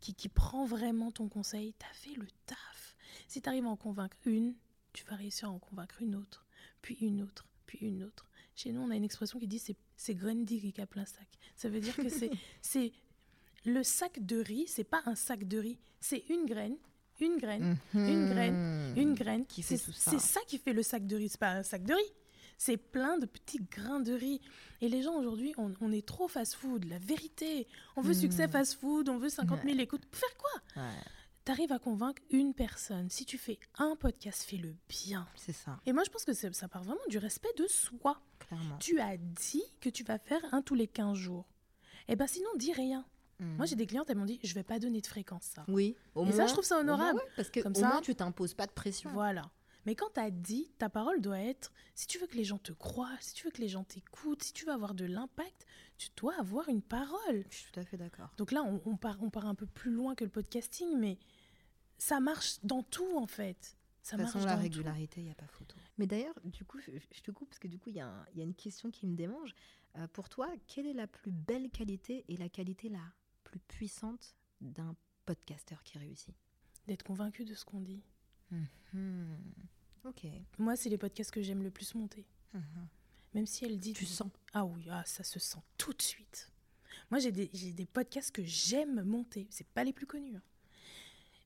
qui, qui prend vraiment ton conseil. Tu as fait le taf. Si tu arrives à en convaincre une, tu vas réussir à en convaincre une autre, puis une autre, puis une autre. Chez nous, on a une expression qui dit c'est Grundy qui a plein sac. Ça veut dire que <laughs> c'est le sac de riz, c'est pas un sac de riz, c'est une graine, une graine, une graine, une graine. C'est ça qui fait le sac de riz, c'est pas un sac de riz. C'est plein de petits grains de riz. Et les gens aujourd'hui, on, est trop fast-food. La vérité, on veut succès hmm. fast-food, on veut 50 000 écoutes. Pour faire quoi Tu arrives à convaincre une personne. Si tu fais un podcast, fais-le bien. C'est ça. Et moi, je pense que ça part vraiment du respect de soi. Clairement. Tu as dit que tu vas faire un tous les 15 jours. Eh bien, sinon, dis rien. Hmm. Moi, j'ai des clientes, elles m'ont dit, je vais pas donner de fréquence, ça. Oui. Au Et ça, je trouve ça honorable. parce que Comme ça, moins, tu t'imposes pas de pression. Voilà. Mais quand tu as dit, ta parole doit être, si tu veux que les gens te croient, si tu veux que les gens t'écoutent, si tu veux avoir de l'impact, tu dois avoir une parole. Je suis tout à fait d'accord. Donc là, on, part, on part un peu plus loin que le podcasting, mais ça marche dans tout en fait. Ça de toute façon, la régularité, il n'y a pas photo. Mais d'ailleurs, du coup, je, te coupe parce que du coup, il y, a y une question qui me démange. Euh, pour toi, quelle est la plus belle qualité et la qualité la plus puissante d'un podcasteur qui réussit? D'être convaincu de ce qu'on dit. Hmm. Ok. Moi, c'est les podcasts que j'aime le plus monter. Mhm. Même si elle dit. Tu sens. Ah oui, ah, ça se sent tout de suite. Moi, j'ai des, des podcasts que j'aime monter. C'est pas les plus connus. hein.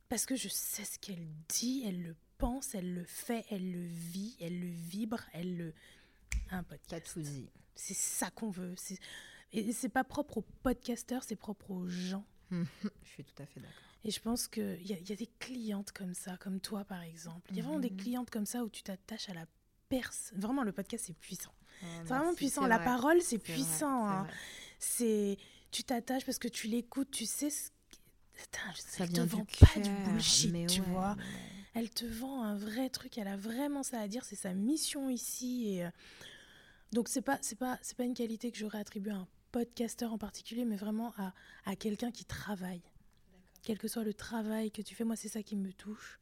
Parce que je sais ce qu'elle dit, elle le pense, elle le fait, elle le vit, elle le vibre, elle le. Un podcast. C'est ça qu'on veut. Et c'est pas propre aux podcasteurs, c'est propre aux gens. je suis tout à fait d'accord. Et je pense qu'il y, y a des clientes comme ça, comme toi par exemple. Il y a vraiment des Mhm. clientes comme ça où tu t'attaches à la personne. Vraiment, le podcast, c'est puissant. Oh, C'est vraiment puissant. La vrai. parole, c'est puissant. c'est hein. C'est Tu t'attaches parce que tu l'écoutes, tu sais ce Putain, je- Ça elle vient te vend pas du bullshit, mais tu ouais, vois. mais. Elle te vend un vrai truc, elle a vraiment ça à dire, c'est sa mission ici. Et, euh, Donc c'est pas c'est pas c'est pas une qualité que j'aurais attribuée à un podcasteur en particulier, mais vraiment à, à quelqu'un qui travaille. Quel que soit le travail que tu fais, moi c'est ça qui me touche.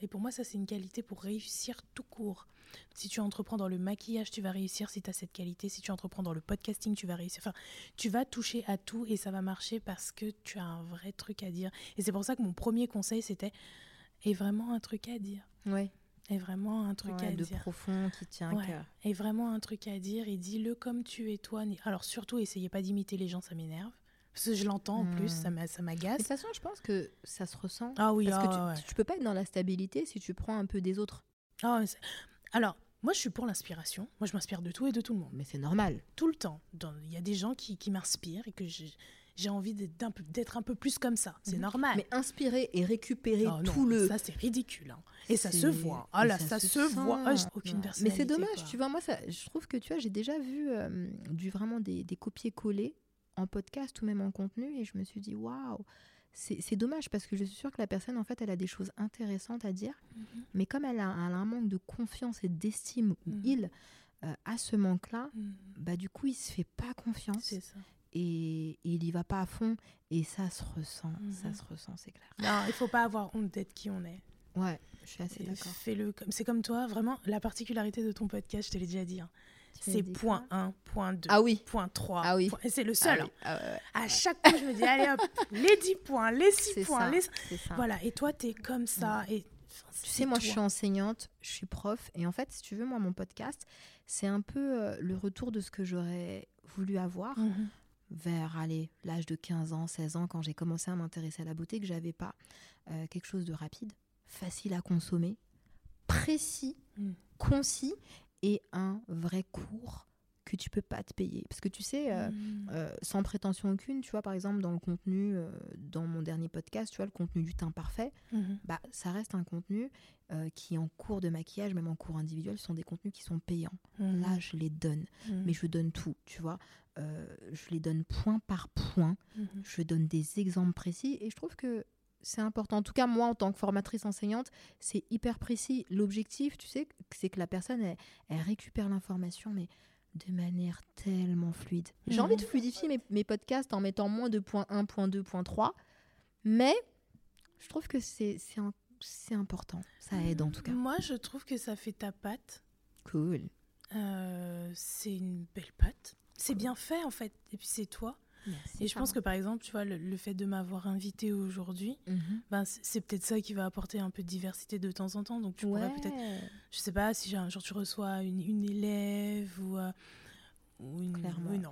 Et pour moi ça c'est une qualité pour réussir tout court. Si tu entreprends dans le maquillage, tu vas réussir si tu as cette qualité. Si tu entreprends dans le podcasting, tu vas réussir. Enfin, tu vas toucher à tout et ça va marcher parce que tu as un vrai truc à dire. Et c'est pour ça que mon premier conseil c'était et vraiment un truc à dire. Ouais. Et vraiment un truc Ouais, à de dire. profond qui tient Ouais. à cœur. Et vraiment un truc à dire et dis-le comme tu es toi. Alors surtout, essayez pas d'imiter les gens, ça m'énerve. Parce que je l'entends en plus, Hmm. ça m'a- ça Mais De m'agace. toute façon, je pense que ça se ressent. Ah oui, Parce ah, que tu, ouais. tu peux pas être dans la stabilité si tu prends un peu des autres. Ah, Alors, moi je suis pour l'inspiration. Moi je m'inspire de tout et de tout le monde. Mais c'est normal. Tout le temps. Il y a des gens qui, qui m'inspirent et que j'ai envie d'être un peu plus comme ça. C'est Mhm. normal. Mais inspirer et récupérer Oh non, tout le. Ça c'est ridicule. hein. Et ça se C'est- voit. Ah là, ça, se, voit. Ah, aucune Ouais. Mais c'est dommage, quoi. tu vois. Moi, ça, je trouve que tu vois, j'ai déjà vu euh, du vraiment des, des copier-coller en podcast ou même en contenu et je me suis dit waouh, c'est dommage parce que je suis sûre que la personne en fait elle a des choses intéressantes à dire, Mhm. mais comme elle a, elle a un manque de confiance et d'estime ou Mhm. il euh, a ce manque-là, Mhm. bah du coup il se fait pas confiance ça. et, et il y va pas à fond et ça se ressent, ça se ressent, c'est clair. Non, il faut pas avoir honte d'être qui on est. Ouais, je suis assez d'accord. Fais-le comme c'est comme toi, vraiment la particularité de ton podcast, je te l'ai déjà dit. hein. C'est point quoi 1, point 2, Ah oui. point 3. Ah oui. point- Et c'est le seul. Ah hein. oui, ah ouais, ouais. À chaque fois, je me dis allez hop, <laughs> les 10 points, les 6 C'est points, ça, les. Voilà, et toi tu es comme ça et enfin, Tu sais, moi, je toi. suis enseignante, je suis prof, et en fait, si tu veux, moi, mon podcast, c'est un peu euh, le retour de ce que j'aurais voulu avoir Mhm. vers, allez, l'âge de 15 ans, 16 ans, quand j'ai commencé à m'intéresser à la beauté, que j'avais pas euh, quelque chose de rapide, facile à consommer, précis, Mm. concis, et un vrai cours que tu peux pas te payer. Parce que tu sais, euh, Mhm. euh, sans prétention aucune, tu vois, par exemple, dans le contenu, euh, dans mon dernier podcast, tu vois, le contenu du teint parfait, Mhm. bah, ça reste un contenu qui, en cours de maquillage, même en cours individuel, sont des contenus qui sont payants. Mhm. Là, je les donne, mais je donne tout, tu vois. Je les donne point par point, je donne des exemples précis, et je trouve que c'est important. En tout cas, moi, en tant que formatrice enseignante, c'est hyper précis. L'objectif, tu sais, c'est que la personne, elle, elle récupère l'information, mais de manière tellement fluide. J'ai Mhm. envie de fluidifier mes, mes podcasts en mettant moins de point 1, point 2, point 3, mais je trouve que c'est important. Ça aide en tout cas. Moi, je trouve que ça fait ta patte. Cool. Euh, c'est une belle patte. C'est bien fait en fait. Et puis c'est toi. Et je pense que par exemple, tu vois, le, le fait de m'avoir invité aujourd'hui, Mhm. ben, c'est peut-être ça qui va apporter un peu de diversité de temps en temps. Donc tu pourrais Ouais. peut-être, je sais pas, si un jour tu reçois une, une élève ou, euh, ou une, Clairement. ou une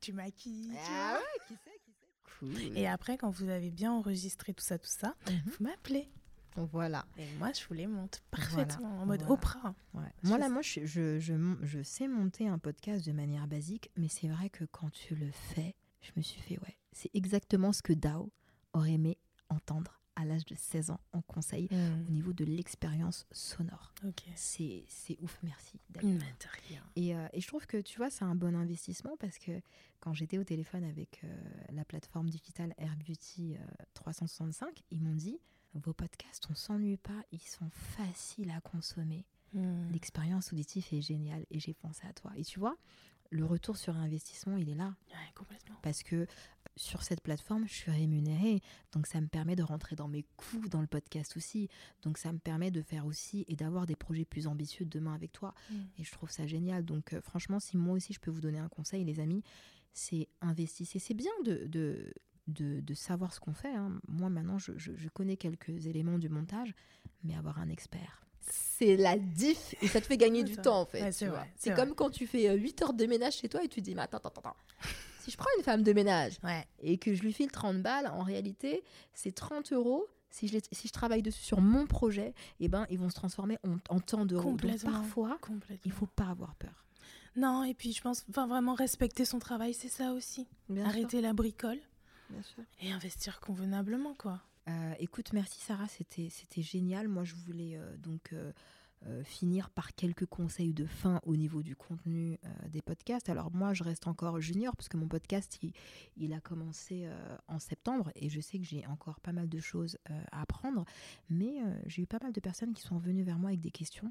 tu maquilles. Ah ouais, qui sait, qui sait. Cool. Et après, quand vous avez bien enregistré tout ça, tout ça, Mhm. vous m'appelez. Voilà. Et moi, je vous les monte parfaitement en mode Voilà. Oprah. Ouais. Moi, là, moi, je, je, je, mon- je sais monter un podcast de manière basique, mais c'est vrai que quand tu le fais, je me suis fait, ouais, c'est exactement ce que Dao aurait aimé entendre à l'âge de 16 ans en conseil au niveau de l'expérience sonore. C'est c'est ouf, merci. David. Et, euh, et je trouve que, tu vois, c'est un bon investissement parce que quand j'étais au téléphone avec euh, la plateforme digitale Air Beauty euh, 365, ils m'ont dit, vos podcasts, on s'ennuie pas, ils sont faciles à consommer. Hmm. L'expérience auditive est géniale et j'ai pensé à toi. Et tu vois, le retour sur investissement, il est là. complètement. Parce que sur cette plateforme, je suis rémunérée. Donc ça me permet de rentrer dans mes coûts dans le podcast aussi. Donc ça me permet de faire aussi et d'avoir des projets plus ambitieux demain avec toi. Mm. Et je trouve ça génial. Donc euh, franchement, si moi aussi je peux vous donner un conseil, les amis, c'est investissez. C'est bien de, de, de, savoir ce qu'on fait. Hein. Moi maintenant, je, je, connais quelques éléments du montage, mais avoir un expert. C'est la diff et ça te fait gagner du temps en fait. c'est comme quand tu fais 8 euh, heures de ménage chez toi et tu dis mais attends, attends, attends si je prends une femme de ménage et que je lui file 30 balles, en réalité, c'est 30 euros. Si je, si je travaille dessus sur mon projet, et eh ben, ils vont se transformer en, temps d'euros. Donc parfois, il faut pas avoir peur. Non, et puis je pense vraiment respecter son travail, c'est ça aussi. Arrêter la bricole et investir convenablement. quoi. Euh, écoute, merci Sarah, c'était génial. Moi, je voulais euh, donc euh, finir par quelques conseils de fin au niveau du contenu des podcasts. Alors moi, je reste encore junior parce que mon podcast, il, a commencé en septembre et je sais que j'ai encore pas mal de choses à apprendre, mais j'ai eu pas mal de personnes qui sont venues vers moi avec des questions.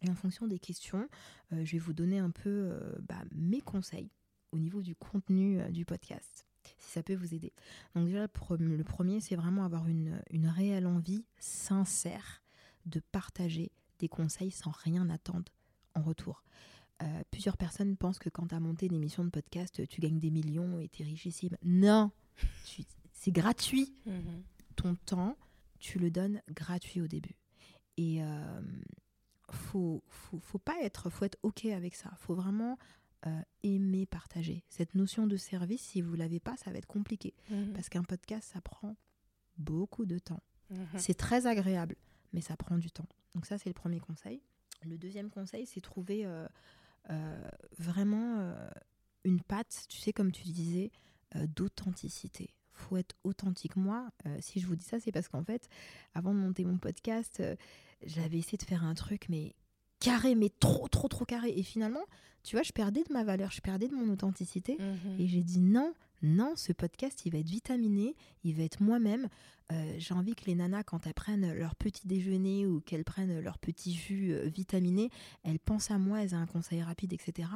Et en fonction des questions, je vais vous donner un peu bah, mes conseils au niveau du contenu du podcast si ça peut vous aider. Donc déjà, le premier, c'est vraiment avoir une, une réelle envie sincère de partager des conseils sans rien attendre en retour. Euh, plusieurs personnes pensent que quand tu as monté une émission de podcast, tu gagnes des millions et tu es richissime. Non, c'est gratuit. Mhm. Ton temps, tu le donnes gratuit au début. Et euh, faut, faut, pas être, faut être ok avec ça. Faut vraiment euh, aimer partager. Cette notion de service, si vous l'avez pas, ça va être compliqué mhm. parce qu'un podcast, ça prend beaucoup de temps. Mhm. C'est très agréable, mais ça prend du temps. Donc ça, c'est le premier conseil. Le deuxième conseil, c'est trouver euh, euh, vraiment une patte, tu sais, comme tu disais, d'authenticité. faut être authentique. Moi, si je vous dis ça, c'est parce qu'en fait, avant de monter mon podcast, j'avais essayé de faire un truc, mais carré, mais trop, trop, trop carré. Et finalement, tu vois, je perdais de ma valeur, je perdais de mon authenticité. Mhm. Et j'ai dit non, non, ce podcast, il va être vitaminé, il va être moi-même. Euh, j'ai envie que les nanas, quand elles prennent leur petit déjeuner ou qu'elles prennent leur petit jus euh, vitaminé, elles pensent à moi, elles ont un conseil rapide, etc.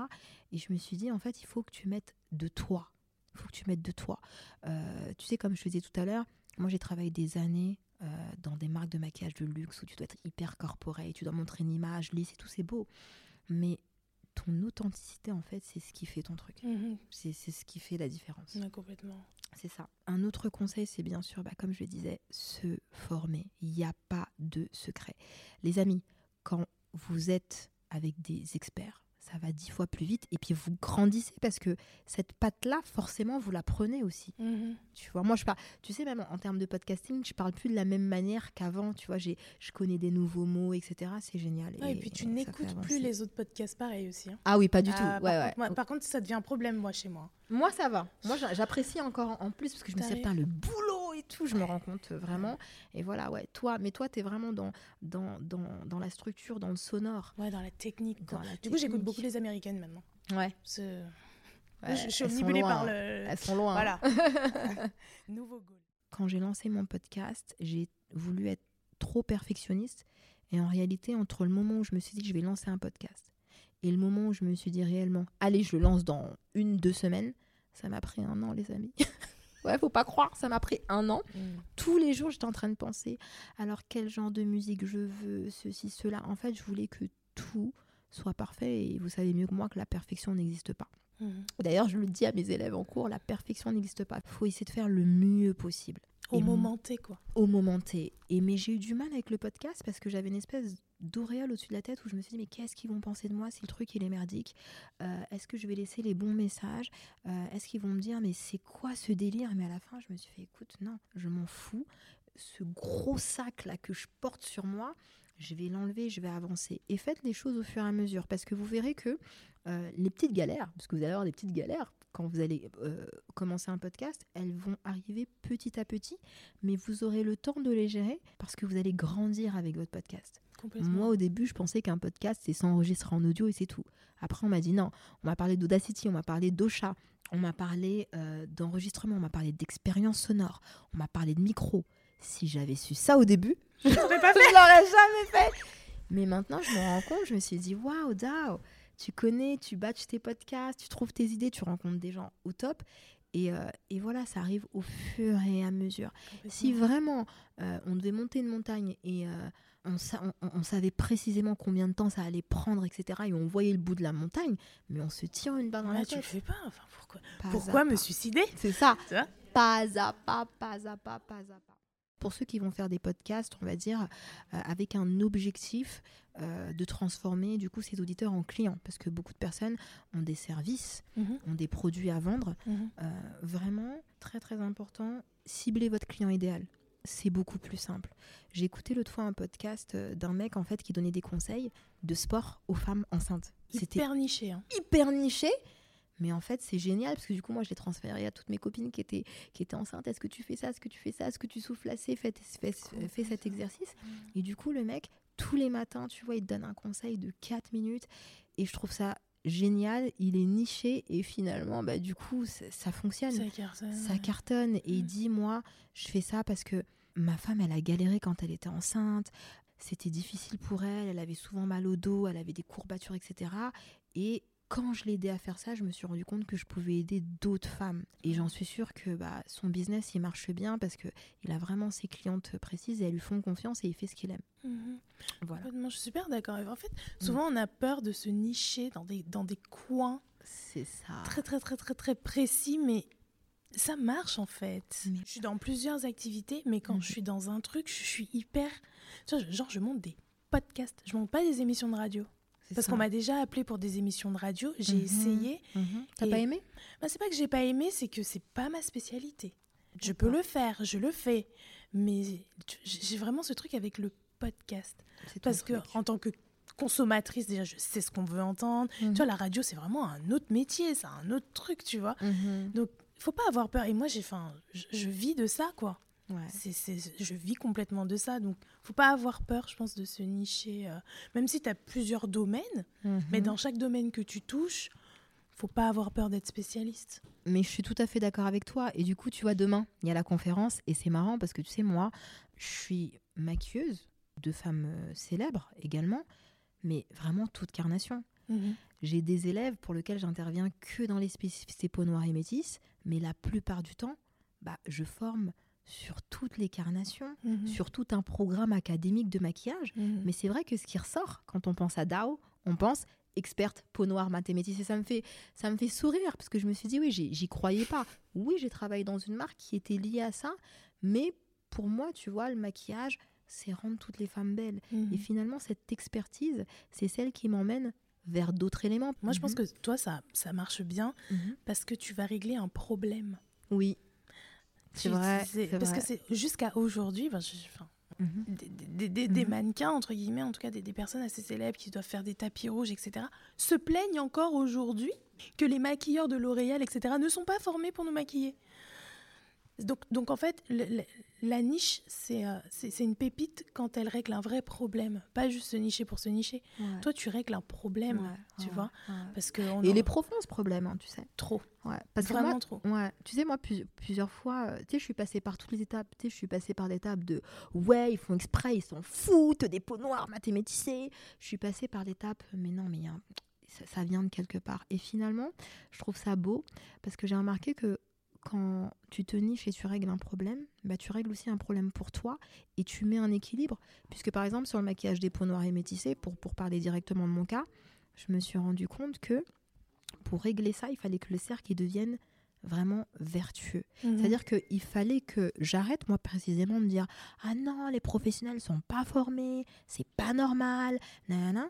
Et je me suis dit, en fait, il faut que tu mettes de toi. Il faut que tu mettes de toi. Euh, tu sais, comme je te disais tout à l'heure, moi j'ai travaillé des années dans des marques de maquillage de luxe où tu dois être hyper corporé, tu dois montrer une image lisse et tout, c'est beau. Mais ton authenticité, en fait, c'est ce qui fait ton truc. Mhm. C'est ce qui fait la différence. complètement. C'est ça. Un autre conseil, c'est bien sûr, bah, comme je le disais, se former. Il n'y a pas de secret. Les amis, quand vous êtes avec des experts, ça va dix fois plus vite. Et puis vous grandissez parce que cette patte-là, forcément, vous la prenez aussi. Mhm. Tu vois, moi, je parle, tu sais, même en, termes de podcasting, je parle plus de la même manière qu'avant. Tu vois, je connais des nouveaux mots, etc. C'est génial. et, puis tu n'écoutes plus les autres podcasts pareil aussi. Hein. Ah oui, pas du tout. Ah, ouais, par, Contre, par contre, ça devient un problème, moi, chez moi. Moi, ça va. Moi, j'apprécie encore en plus parce que je me dis, le boulot tout, je me rends compte euh, vraiment. Et voilà, ouais, toi, mais toi, tu es vraiment dans, dans, dans, dans, la structure, dans le sonore. Ouais, dans la technique. du coup, j'écoute beaucoup les américaines maintenant. Ouais. je, suis omnibulée par le. Elles sont loin. Voilà. <laughs> <laughs> Nouveau goal. Quand j'ai lancé mon podcast, j'ai voulu être trop perfectionniste. Et en réalité, entre le moment où je me suis dit que je vais lancer un podcast et le moment où je me suis dit réellement, allez, je le lance dans une, deux semaines, ça m'a pris un an, les amis. <laughs> ouais, faut pas croire, ça m'a pris un an. Mm. Tous les jours, j'étais en train de penser, alors quel genre de musique je veux, ceci, cela. En fait, je voulais que tout soit parfait et vous savez mieux que moi que la perfection n'existe pas. Mm. D'ailleurs, je le dis à mes élèves en cours, la perfection n'existe pas. Il faut essayer de faire le mieux possible. Au moment T, quoi. Au moment T. Et mais j'ai eu du mal avec le podcast parce que j'avais une espèce d'auréole au-dessus de la tête où je me suis dit mais qu'est-ce qu'ils vont penser de moi si le truc il est merdique? Euh, Est-ce que je vais laisser les bons messages? Euh, Est-ce qu'ils vont me dire mais c'est quoi ce délire? Mais à la fin je me suis fait écoute non je m'en fous ce gros sac là que je porte sur moi je vais l'enlever, je vais avancer. Et faites les choses au fur et à mesure, parce que vous verrez que euh, les petites galères, parce que vous allez avoir des petites galères quand vous allez commencer un podcast, elles vont arriver petit à petit, mais vous aurez le temps de les gérer, parce que vous allez grandir avec votre podcast. Moi, au début, je pensais qu'un podcast, c'est s'enregistrer en audio et c'est tout. Après, on m'a dit non. On m'a parlé d'Audacity, on m'a parlé d'Ocha, on m'a parlé euh, d'enregistrement, on m'a parlé d'expérience sonore, on m'a parlé de micro. Si j'avais su ça au début, je ne <laughs> l'aurais jamais fait. Mais maintenant, je me rends compte, je me suis dit waouh, Dao, tu connais, tu batches tes podcasts, tu trouves tes idées, tu rencontres des gens au top. Et, euh, et voilà, ça arrive au fur et à mesure. Si vraiment euh, on devait monter une montagne et on, on, savait précisément combien de temps ça allait prendre, etc., et on voyait le bout de la montagne, mais on se tire une balle dans la tête. Tu le fais pas. Enfin, pourquoi pourquoi me suicider? C'est ça. pas à pas, pas à pas, pas à pas pour ceux qui vont faire des podcasts, on va dire, euh, avec un objectif euh, de transformer du coup ces auditeurs en clients, parce que beaucoup de personnes ont des services, mhm. ont des produits à vendre. Mhm. Euh, vraiment, très très important, ciblez votre client idéal. C'est beaucoup plus simple. J'ai écouté l'autre fois un podcast d'un mec en fait qui donnait des conseils de sport aux femmes enceintes. C'était hyper niché. Hein. Hyper niché, mais en fait, c'est génial parce que du coup, moi, je l'ai transféré à toutes mes copines qui étaient, qui étaient enceintes. Est-ce que tu fais ça? Est-ce que tu fais ça? Est-ce que tu souffles assez? Fais, fais, cet exercice. Et du coup, le mec, tous les matins, tu vois, il te donne un conseil de 4 minutes. Et je trouve ça génial. Il est niché et finalement, bah, du coup, ça, fonctionne. Ça cartonne. Ça cartonne. Et il dit, moi, je fais ça parce que ma femme, elle a galéré quand elle était enceinte. C'était difficile pour elle. Elle avait souvent mal au dos. Elle avait des courbatures, etc. Et quand je l'ai aidé à faire ça, je me suis rendu compte que je pouvais aider d'autres femmes. Et j'en suis sûre que bah, son business, il marche bien parce qu'il a vraiment ses clientes précises et elles lui font confiance et il fait ce qu'il aime. Mhm. Voilà. je suis super d'accord. En fait, mm. souvent, on a peur de se nicher dans des, dans des coins. C'est ça. Très, très, très, très, très précis, mais ça marche en fait. Je suis dans plusieurs activités, mais quand je suis dans un truc, je suis hyper. Genre, je monte des podcasts, je monte pas des émissions de radio. Parce qu'on m'a déjà appelé pour des émissions de radio, j'ai mhm. essayé. Mhm. T'as pas aimé? Bah, C'est pas que j'ai pas aimé, c'est que c'est pas ma spécialité. Je peux le faire, je le fais, mais j'ai vraiment ce truc avec le podcast. Parce que en tant que consommatrice, déjà, je sais ce qu'on veut entendre. Tu vois, mhm. la radio, c'est vraiment un autre métier, c'est un autre truc, tu vois. Donc, il faut pas avoir peur. Et moi, j'ai, je, je vis de ça, quoi. C'est, je vis complètement de ça. Donc, faut pas avoir peur, je pense, de se nicher. Euh, même si tu as plusieurs domaines, mhm. mais dans chaque domaine que tu touches, faut pas avoir peur d'être spécialiste. Mais je suis tout à fait d'accord avec toi. Et du coup, tu vois, demain, il y a la conférence. Et c'est marrant parce que tu sais, moi, je suis maquilleuse de femmes euh, célèbres également, mais vraiment toute carnation. Mhm. J'ai des élèves pour lesquels j'interviens que dans les spécificités peau noire et métisse, mais la plupart du temps, bah, je forme sur toutes les carnations, mhm. sur tout un programme académique de maquillage. Mhm. Mais c'est vrai que ce qui ressort quand on pense à Dao, on pense experte peau noire mathématique et ça me fait ça me fait sourire parce que je me suis dit oui j'y croyais pas oui j'ai travaillé dans une marque qui était liée à ça mais pour moi tu vois le maquillage c'est rendre toutes les femmes belles mhm. et finalement cette expertise c'est celle qui m'emmène vers d'autres éléments moi je pense que toi ça ça marche bien parce que tu vas régler un problème oui c'est vrai, Parce que c'est jusqu'à aujourd'hui, des, mannequins, entre guillemets, en tout cas des, personnes assez célèbres qui doivent faire des tapis rouges, etc., se plaignent encore aujourd'hui que les maquilleurs de L'Oréal, etc., ne sont pas formés pour nous maquiller. Donc, donc en fait, la niche, euh, c'est une pépite quand elle règle un vrai problème, pas juste se nicher pour se nicher. Toi, tu règles un problème, tu vois. Parce que Et il est profond ce problème, hein, tu sais. Trop. Parce Vraiment trop. Ouais, tu sais, moi, plusieurs fois, euh, tu sais, je suis passée par toutes les étapes. Tu sais, je suis passée par l'étape de ouais, ils font exprès, ils s'en foutent des peaux noires mathématiciens. Je suis passée par l'étape, mais non, mais ça, ça vient de quelque part. Et finalement, je trouve ça beau parce que j'ai remarqué que quand tu te niches et tu règles un problème, bah, tu règles aussi un problème pour toi et tu mets un équilibre. Puisque par exemple, sur le maquillage des peaux noires et métissées, pour, pour parler directement de mon cas, je me suis rendu compte que pour régler ça, il fallait que le cercle devienne vraiment vertueux. Mhm. C'est-à-dire qu'il fallait que j'arrête, moi précisément, de dire Ah non, les professionnels sont pas formés, c'est pas normal. Nanana.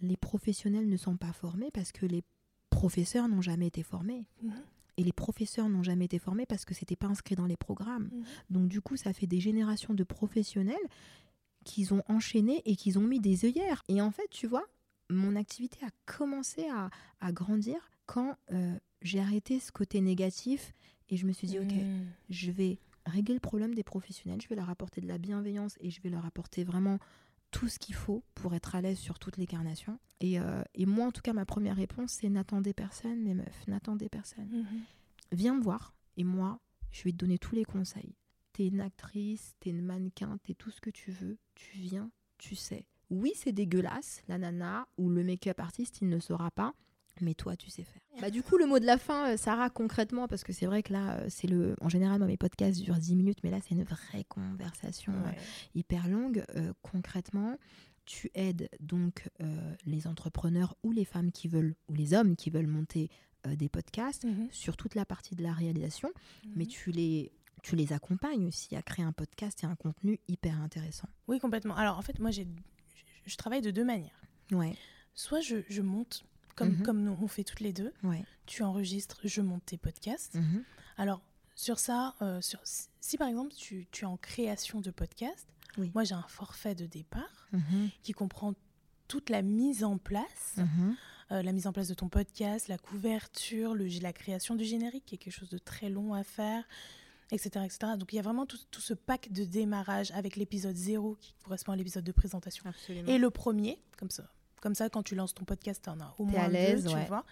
Les professionnels ne sont pas formés parce que les professeurs n'ont jamais été formés. Mhm. Et les professeurs n'ont jamais été formés parce que c'était pas inscrit dans les programmes. Mmh. Donc du coup, ça fait des générations de professionnels qu'ils ont enchaîné et qu'ils ont mis des œillères. Et en fait, tu vois, mon activité a commencé à, grandir quand euh, j'ai arrêté ce côté négatif et je me suis dit, ok, mmh. je vais régler le problème des professionnels, je vais leur apporter de la bienveillance et je vais leur apporter vraiment tout ce qu'il faut pour être à l'aise sur toutes les carnations. Et, euh, et, moi, en tout cas, ma première réponse, c'est n'attendez personne, mes meufs, n'attendez personne. Mhm. Viens me voir et moi, je vais te donner tous les conseils. T'es une actrice, t'es une mannequin, t'es tout ce que tu veux. Tu viens, tu sais. oui, c'est dégueulasse, la nana ou le make-up artiste, il ne saura pas, mais toi, tu sais faire. Bah, du coup, le mot de la fin, euh, Sarah, concrètement, parce que c'est vrai que là, euh, c'est le. En général, mes podcasts durent 10 minutes, mais là, c'est une vraie conversation euh, hyper longue. concrètement, tu aides donc les entrepreneurs ou les femmes qui veulent, ou les hommes qui veulent monter des podcasts mhm. sur toute la partie de la réalisation, mais mhm. tu les tu les accompagnes aussi à créer un podcast et un contenu hyper intéressant. Oui, complètement. Alors en fait, moi, j'ai, je, travaille de deux manières. Ouais. Soit je, je monte, comme, mhm. comme on fait toutes les deux. Ouais. Tu enregistres, je monte tes podcasts. Mhm. Alors, sur ça, euh, sur, si par exemple tu, tu, es en création de podcast, oui. moi j'ai un forfait de départ mhm. qui comprend toute la mise en place. Euh, la mise en place de ton podcast, la couverture, le, la création du générique, qui est quelque chose de très long à faire, etc. etc. Donc il y a vraiment tout, ce pack de démarrage avec l'épisode 0 qui correspond à l'épisode de présentation. Et le premier, comme ça. Comme ça, quand tu lances ton podcast, tu en as au moins deux, tu vois.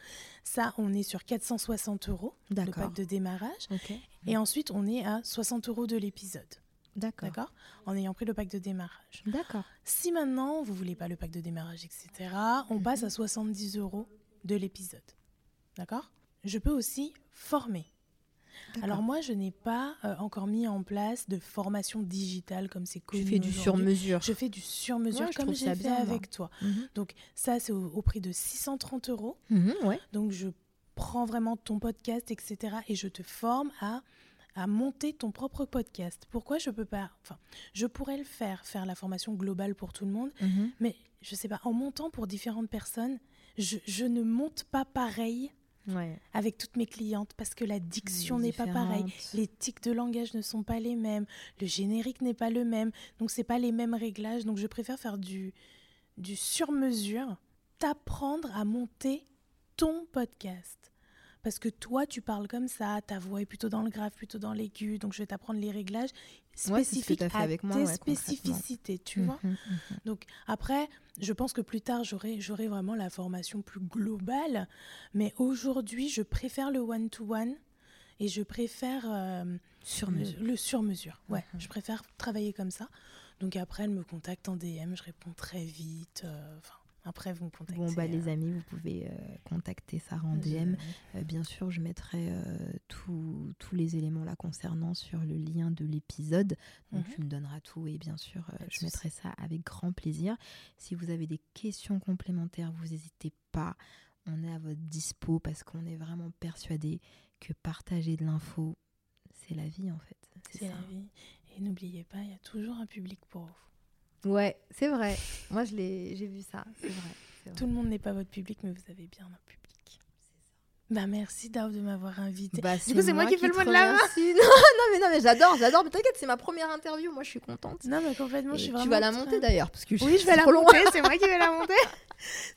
Ça, on est sur 460 euros, le pack de démarrage. Et ensuite, on est à 60 euros de l'épisode. D'accord. D'accord? En ayant pris le pack de démarrage. D'accord. Si maintenant, vous voulez pas le pack de démarrage, etc., on mhm. passe à 70 euros de l'épisode. D'accord? Je peux aussi former. Alors moi, je n'ai pas euh, encore mis en place de formation digitale comme c'est connu. Tu fais du sur-mesure. Je fais du sur-mesure comme j'ai fait avec toi. Mhm. Donc ça, c'est au, prix de 630 euros. Mhm, Donc je prends vraiment ton podcast, etc. Et je te forme à à monter ton propre podcast. Pourquoi je peux pas Enfin, je pourrais le faire, faire la formation globale pour tout le monde, mhm. mais je sais pas, en montant pour différentes personnes, je, je ne monte pas pareil avec toutes mes clientes parce que la diction n'est pas pareille, les tics de langage ne sont pas les mêmes, le générique n'est pas le même, donc c'est pas les mêmes réglages. Donc je préfère faire du, du sur-mesure, t'apprendre à monter ton podcast parce que toi, tu parles comme ça, ta voix est plutôt dans le grave, plutôt dans l'aigu, donc je vais t'apprendre les réglages spécifiques à avec moi, tes spécificités, tu mmh, vois. Mmh, mmh, donc après, je pense que plus tard, j'aurai vraiment la formation plus globale, mais aujourd'hui, je préfère le one-to-one. et je préfère euh, sur mesure. Le, sur-mesure. Ouais, je préfère travailler comme ça. Donc après, elle me contacte en DM, je réponds très vite. Euh, après, vous me contactez. Bon, bah, les euh, amis, vous pouvez euh, contacter Sarah en DM. Euh, bien sûr, je mettrai tous les éléments là concernant sur le lien de l'épisode. Donc, mhm. tu me donneras tout et bien sûr, je mettrai ça avec grand plaisir. Si vous avez des questions complémentaires, vous n'hésitez pas. On est à votre dispo parce qu'on est vraiment persuadé que partager de l'info, c'est la vie en fait. C'est la vie. Et n'oubliez pas, il y a toujours un public pour vous. Ouais, c'est vrai. Moi, je l'ai, j'ai vu ça. C'est vrai, Tout le monde n'est pas votre public, mais vous avez bien un public. Bah merci Dao de m'avoir invité. Bah, du coup c'est moi, qui, fais le mot de la main. <laughs> non, non mais non mais j'adore, j'adore. Mais t'inquiète, c'est ma première interview, moi je suis contente. Non mais complètement, je suis vraiment. Tu vas la monter d'ailleurs parce que oui je vais la monter, c'est moi qui vais la monter. <laughs>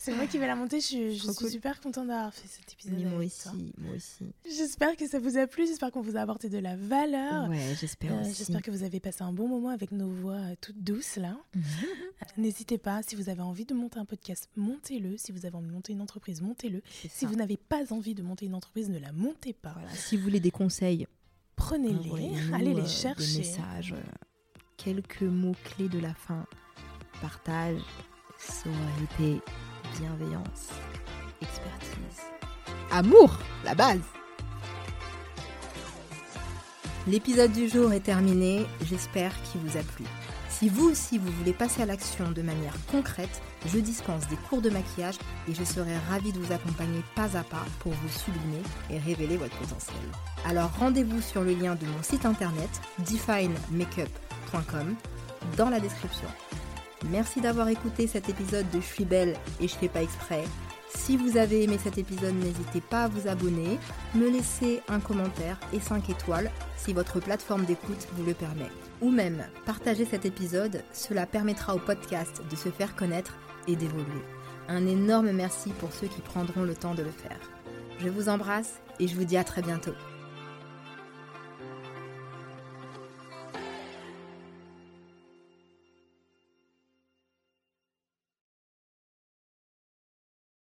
C'est moi qui vais la monter. Je, suis super contente d'avoir fait cet épisode. moi aussi, moi aussi. J'espère que ça vous a plu. J'espère qu'on vous a apporté de la valeur. Ouais, j'espère euh, aussi. J'espère que vous avez passé un bon moment avec nos voix euh, toutes douces là. Mhm. Euh, n'hésitez pas, si vous avez envie de monter un podcast, montez-le. Si vous avez envie de monter une entreprise, montez-le. Si vous n'avez pas envie de monter une entreprise, ne la montez pas. Si vous voulez des conseils, prenez-les, <laughs> allez les chercher. Des messages, quelques mots clés de la fin, partage sororité, bienveillance, expertise. Amour, la base. L'épisode du jour est terminé, j'espère qu'il vous a plu. Si vous aussi vous voulez passer à l'action de manière concrète, je dispense des cours de maquillage et je serai ravie de vous accompagner pas à pas pour vous sublimer et révéler votre potentiel. Alors rendez-vous sur le lien de mon site internet definemakeup.com dans la description. Merci d'avoir écouté cet épisode de Je suis belle et je fais pas exprès. Si vous avez aimé cet épisode, n'hésitez pas à vous abonner, me laisser un commentaire et 5 étoiles si votre plateforme d'écoute vous le permet. Ou même partager cet épisode, cela permettra au podcast de se faire connaître et d'évoluer. Un énorme merci pour ceux qui prendront le temps de le faire. Je vous embrasse et je vous dis à très bientôt.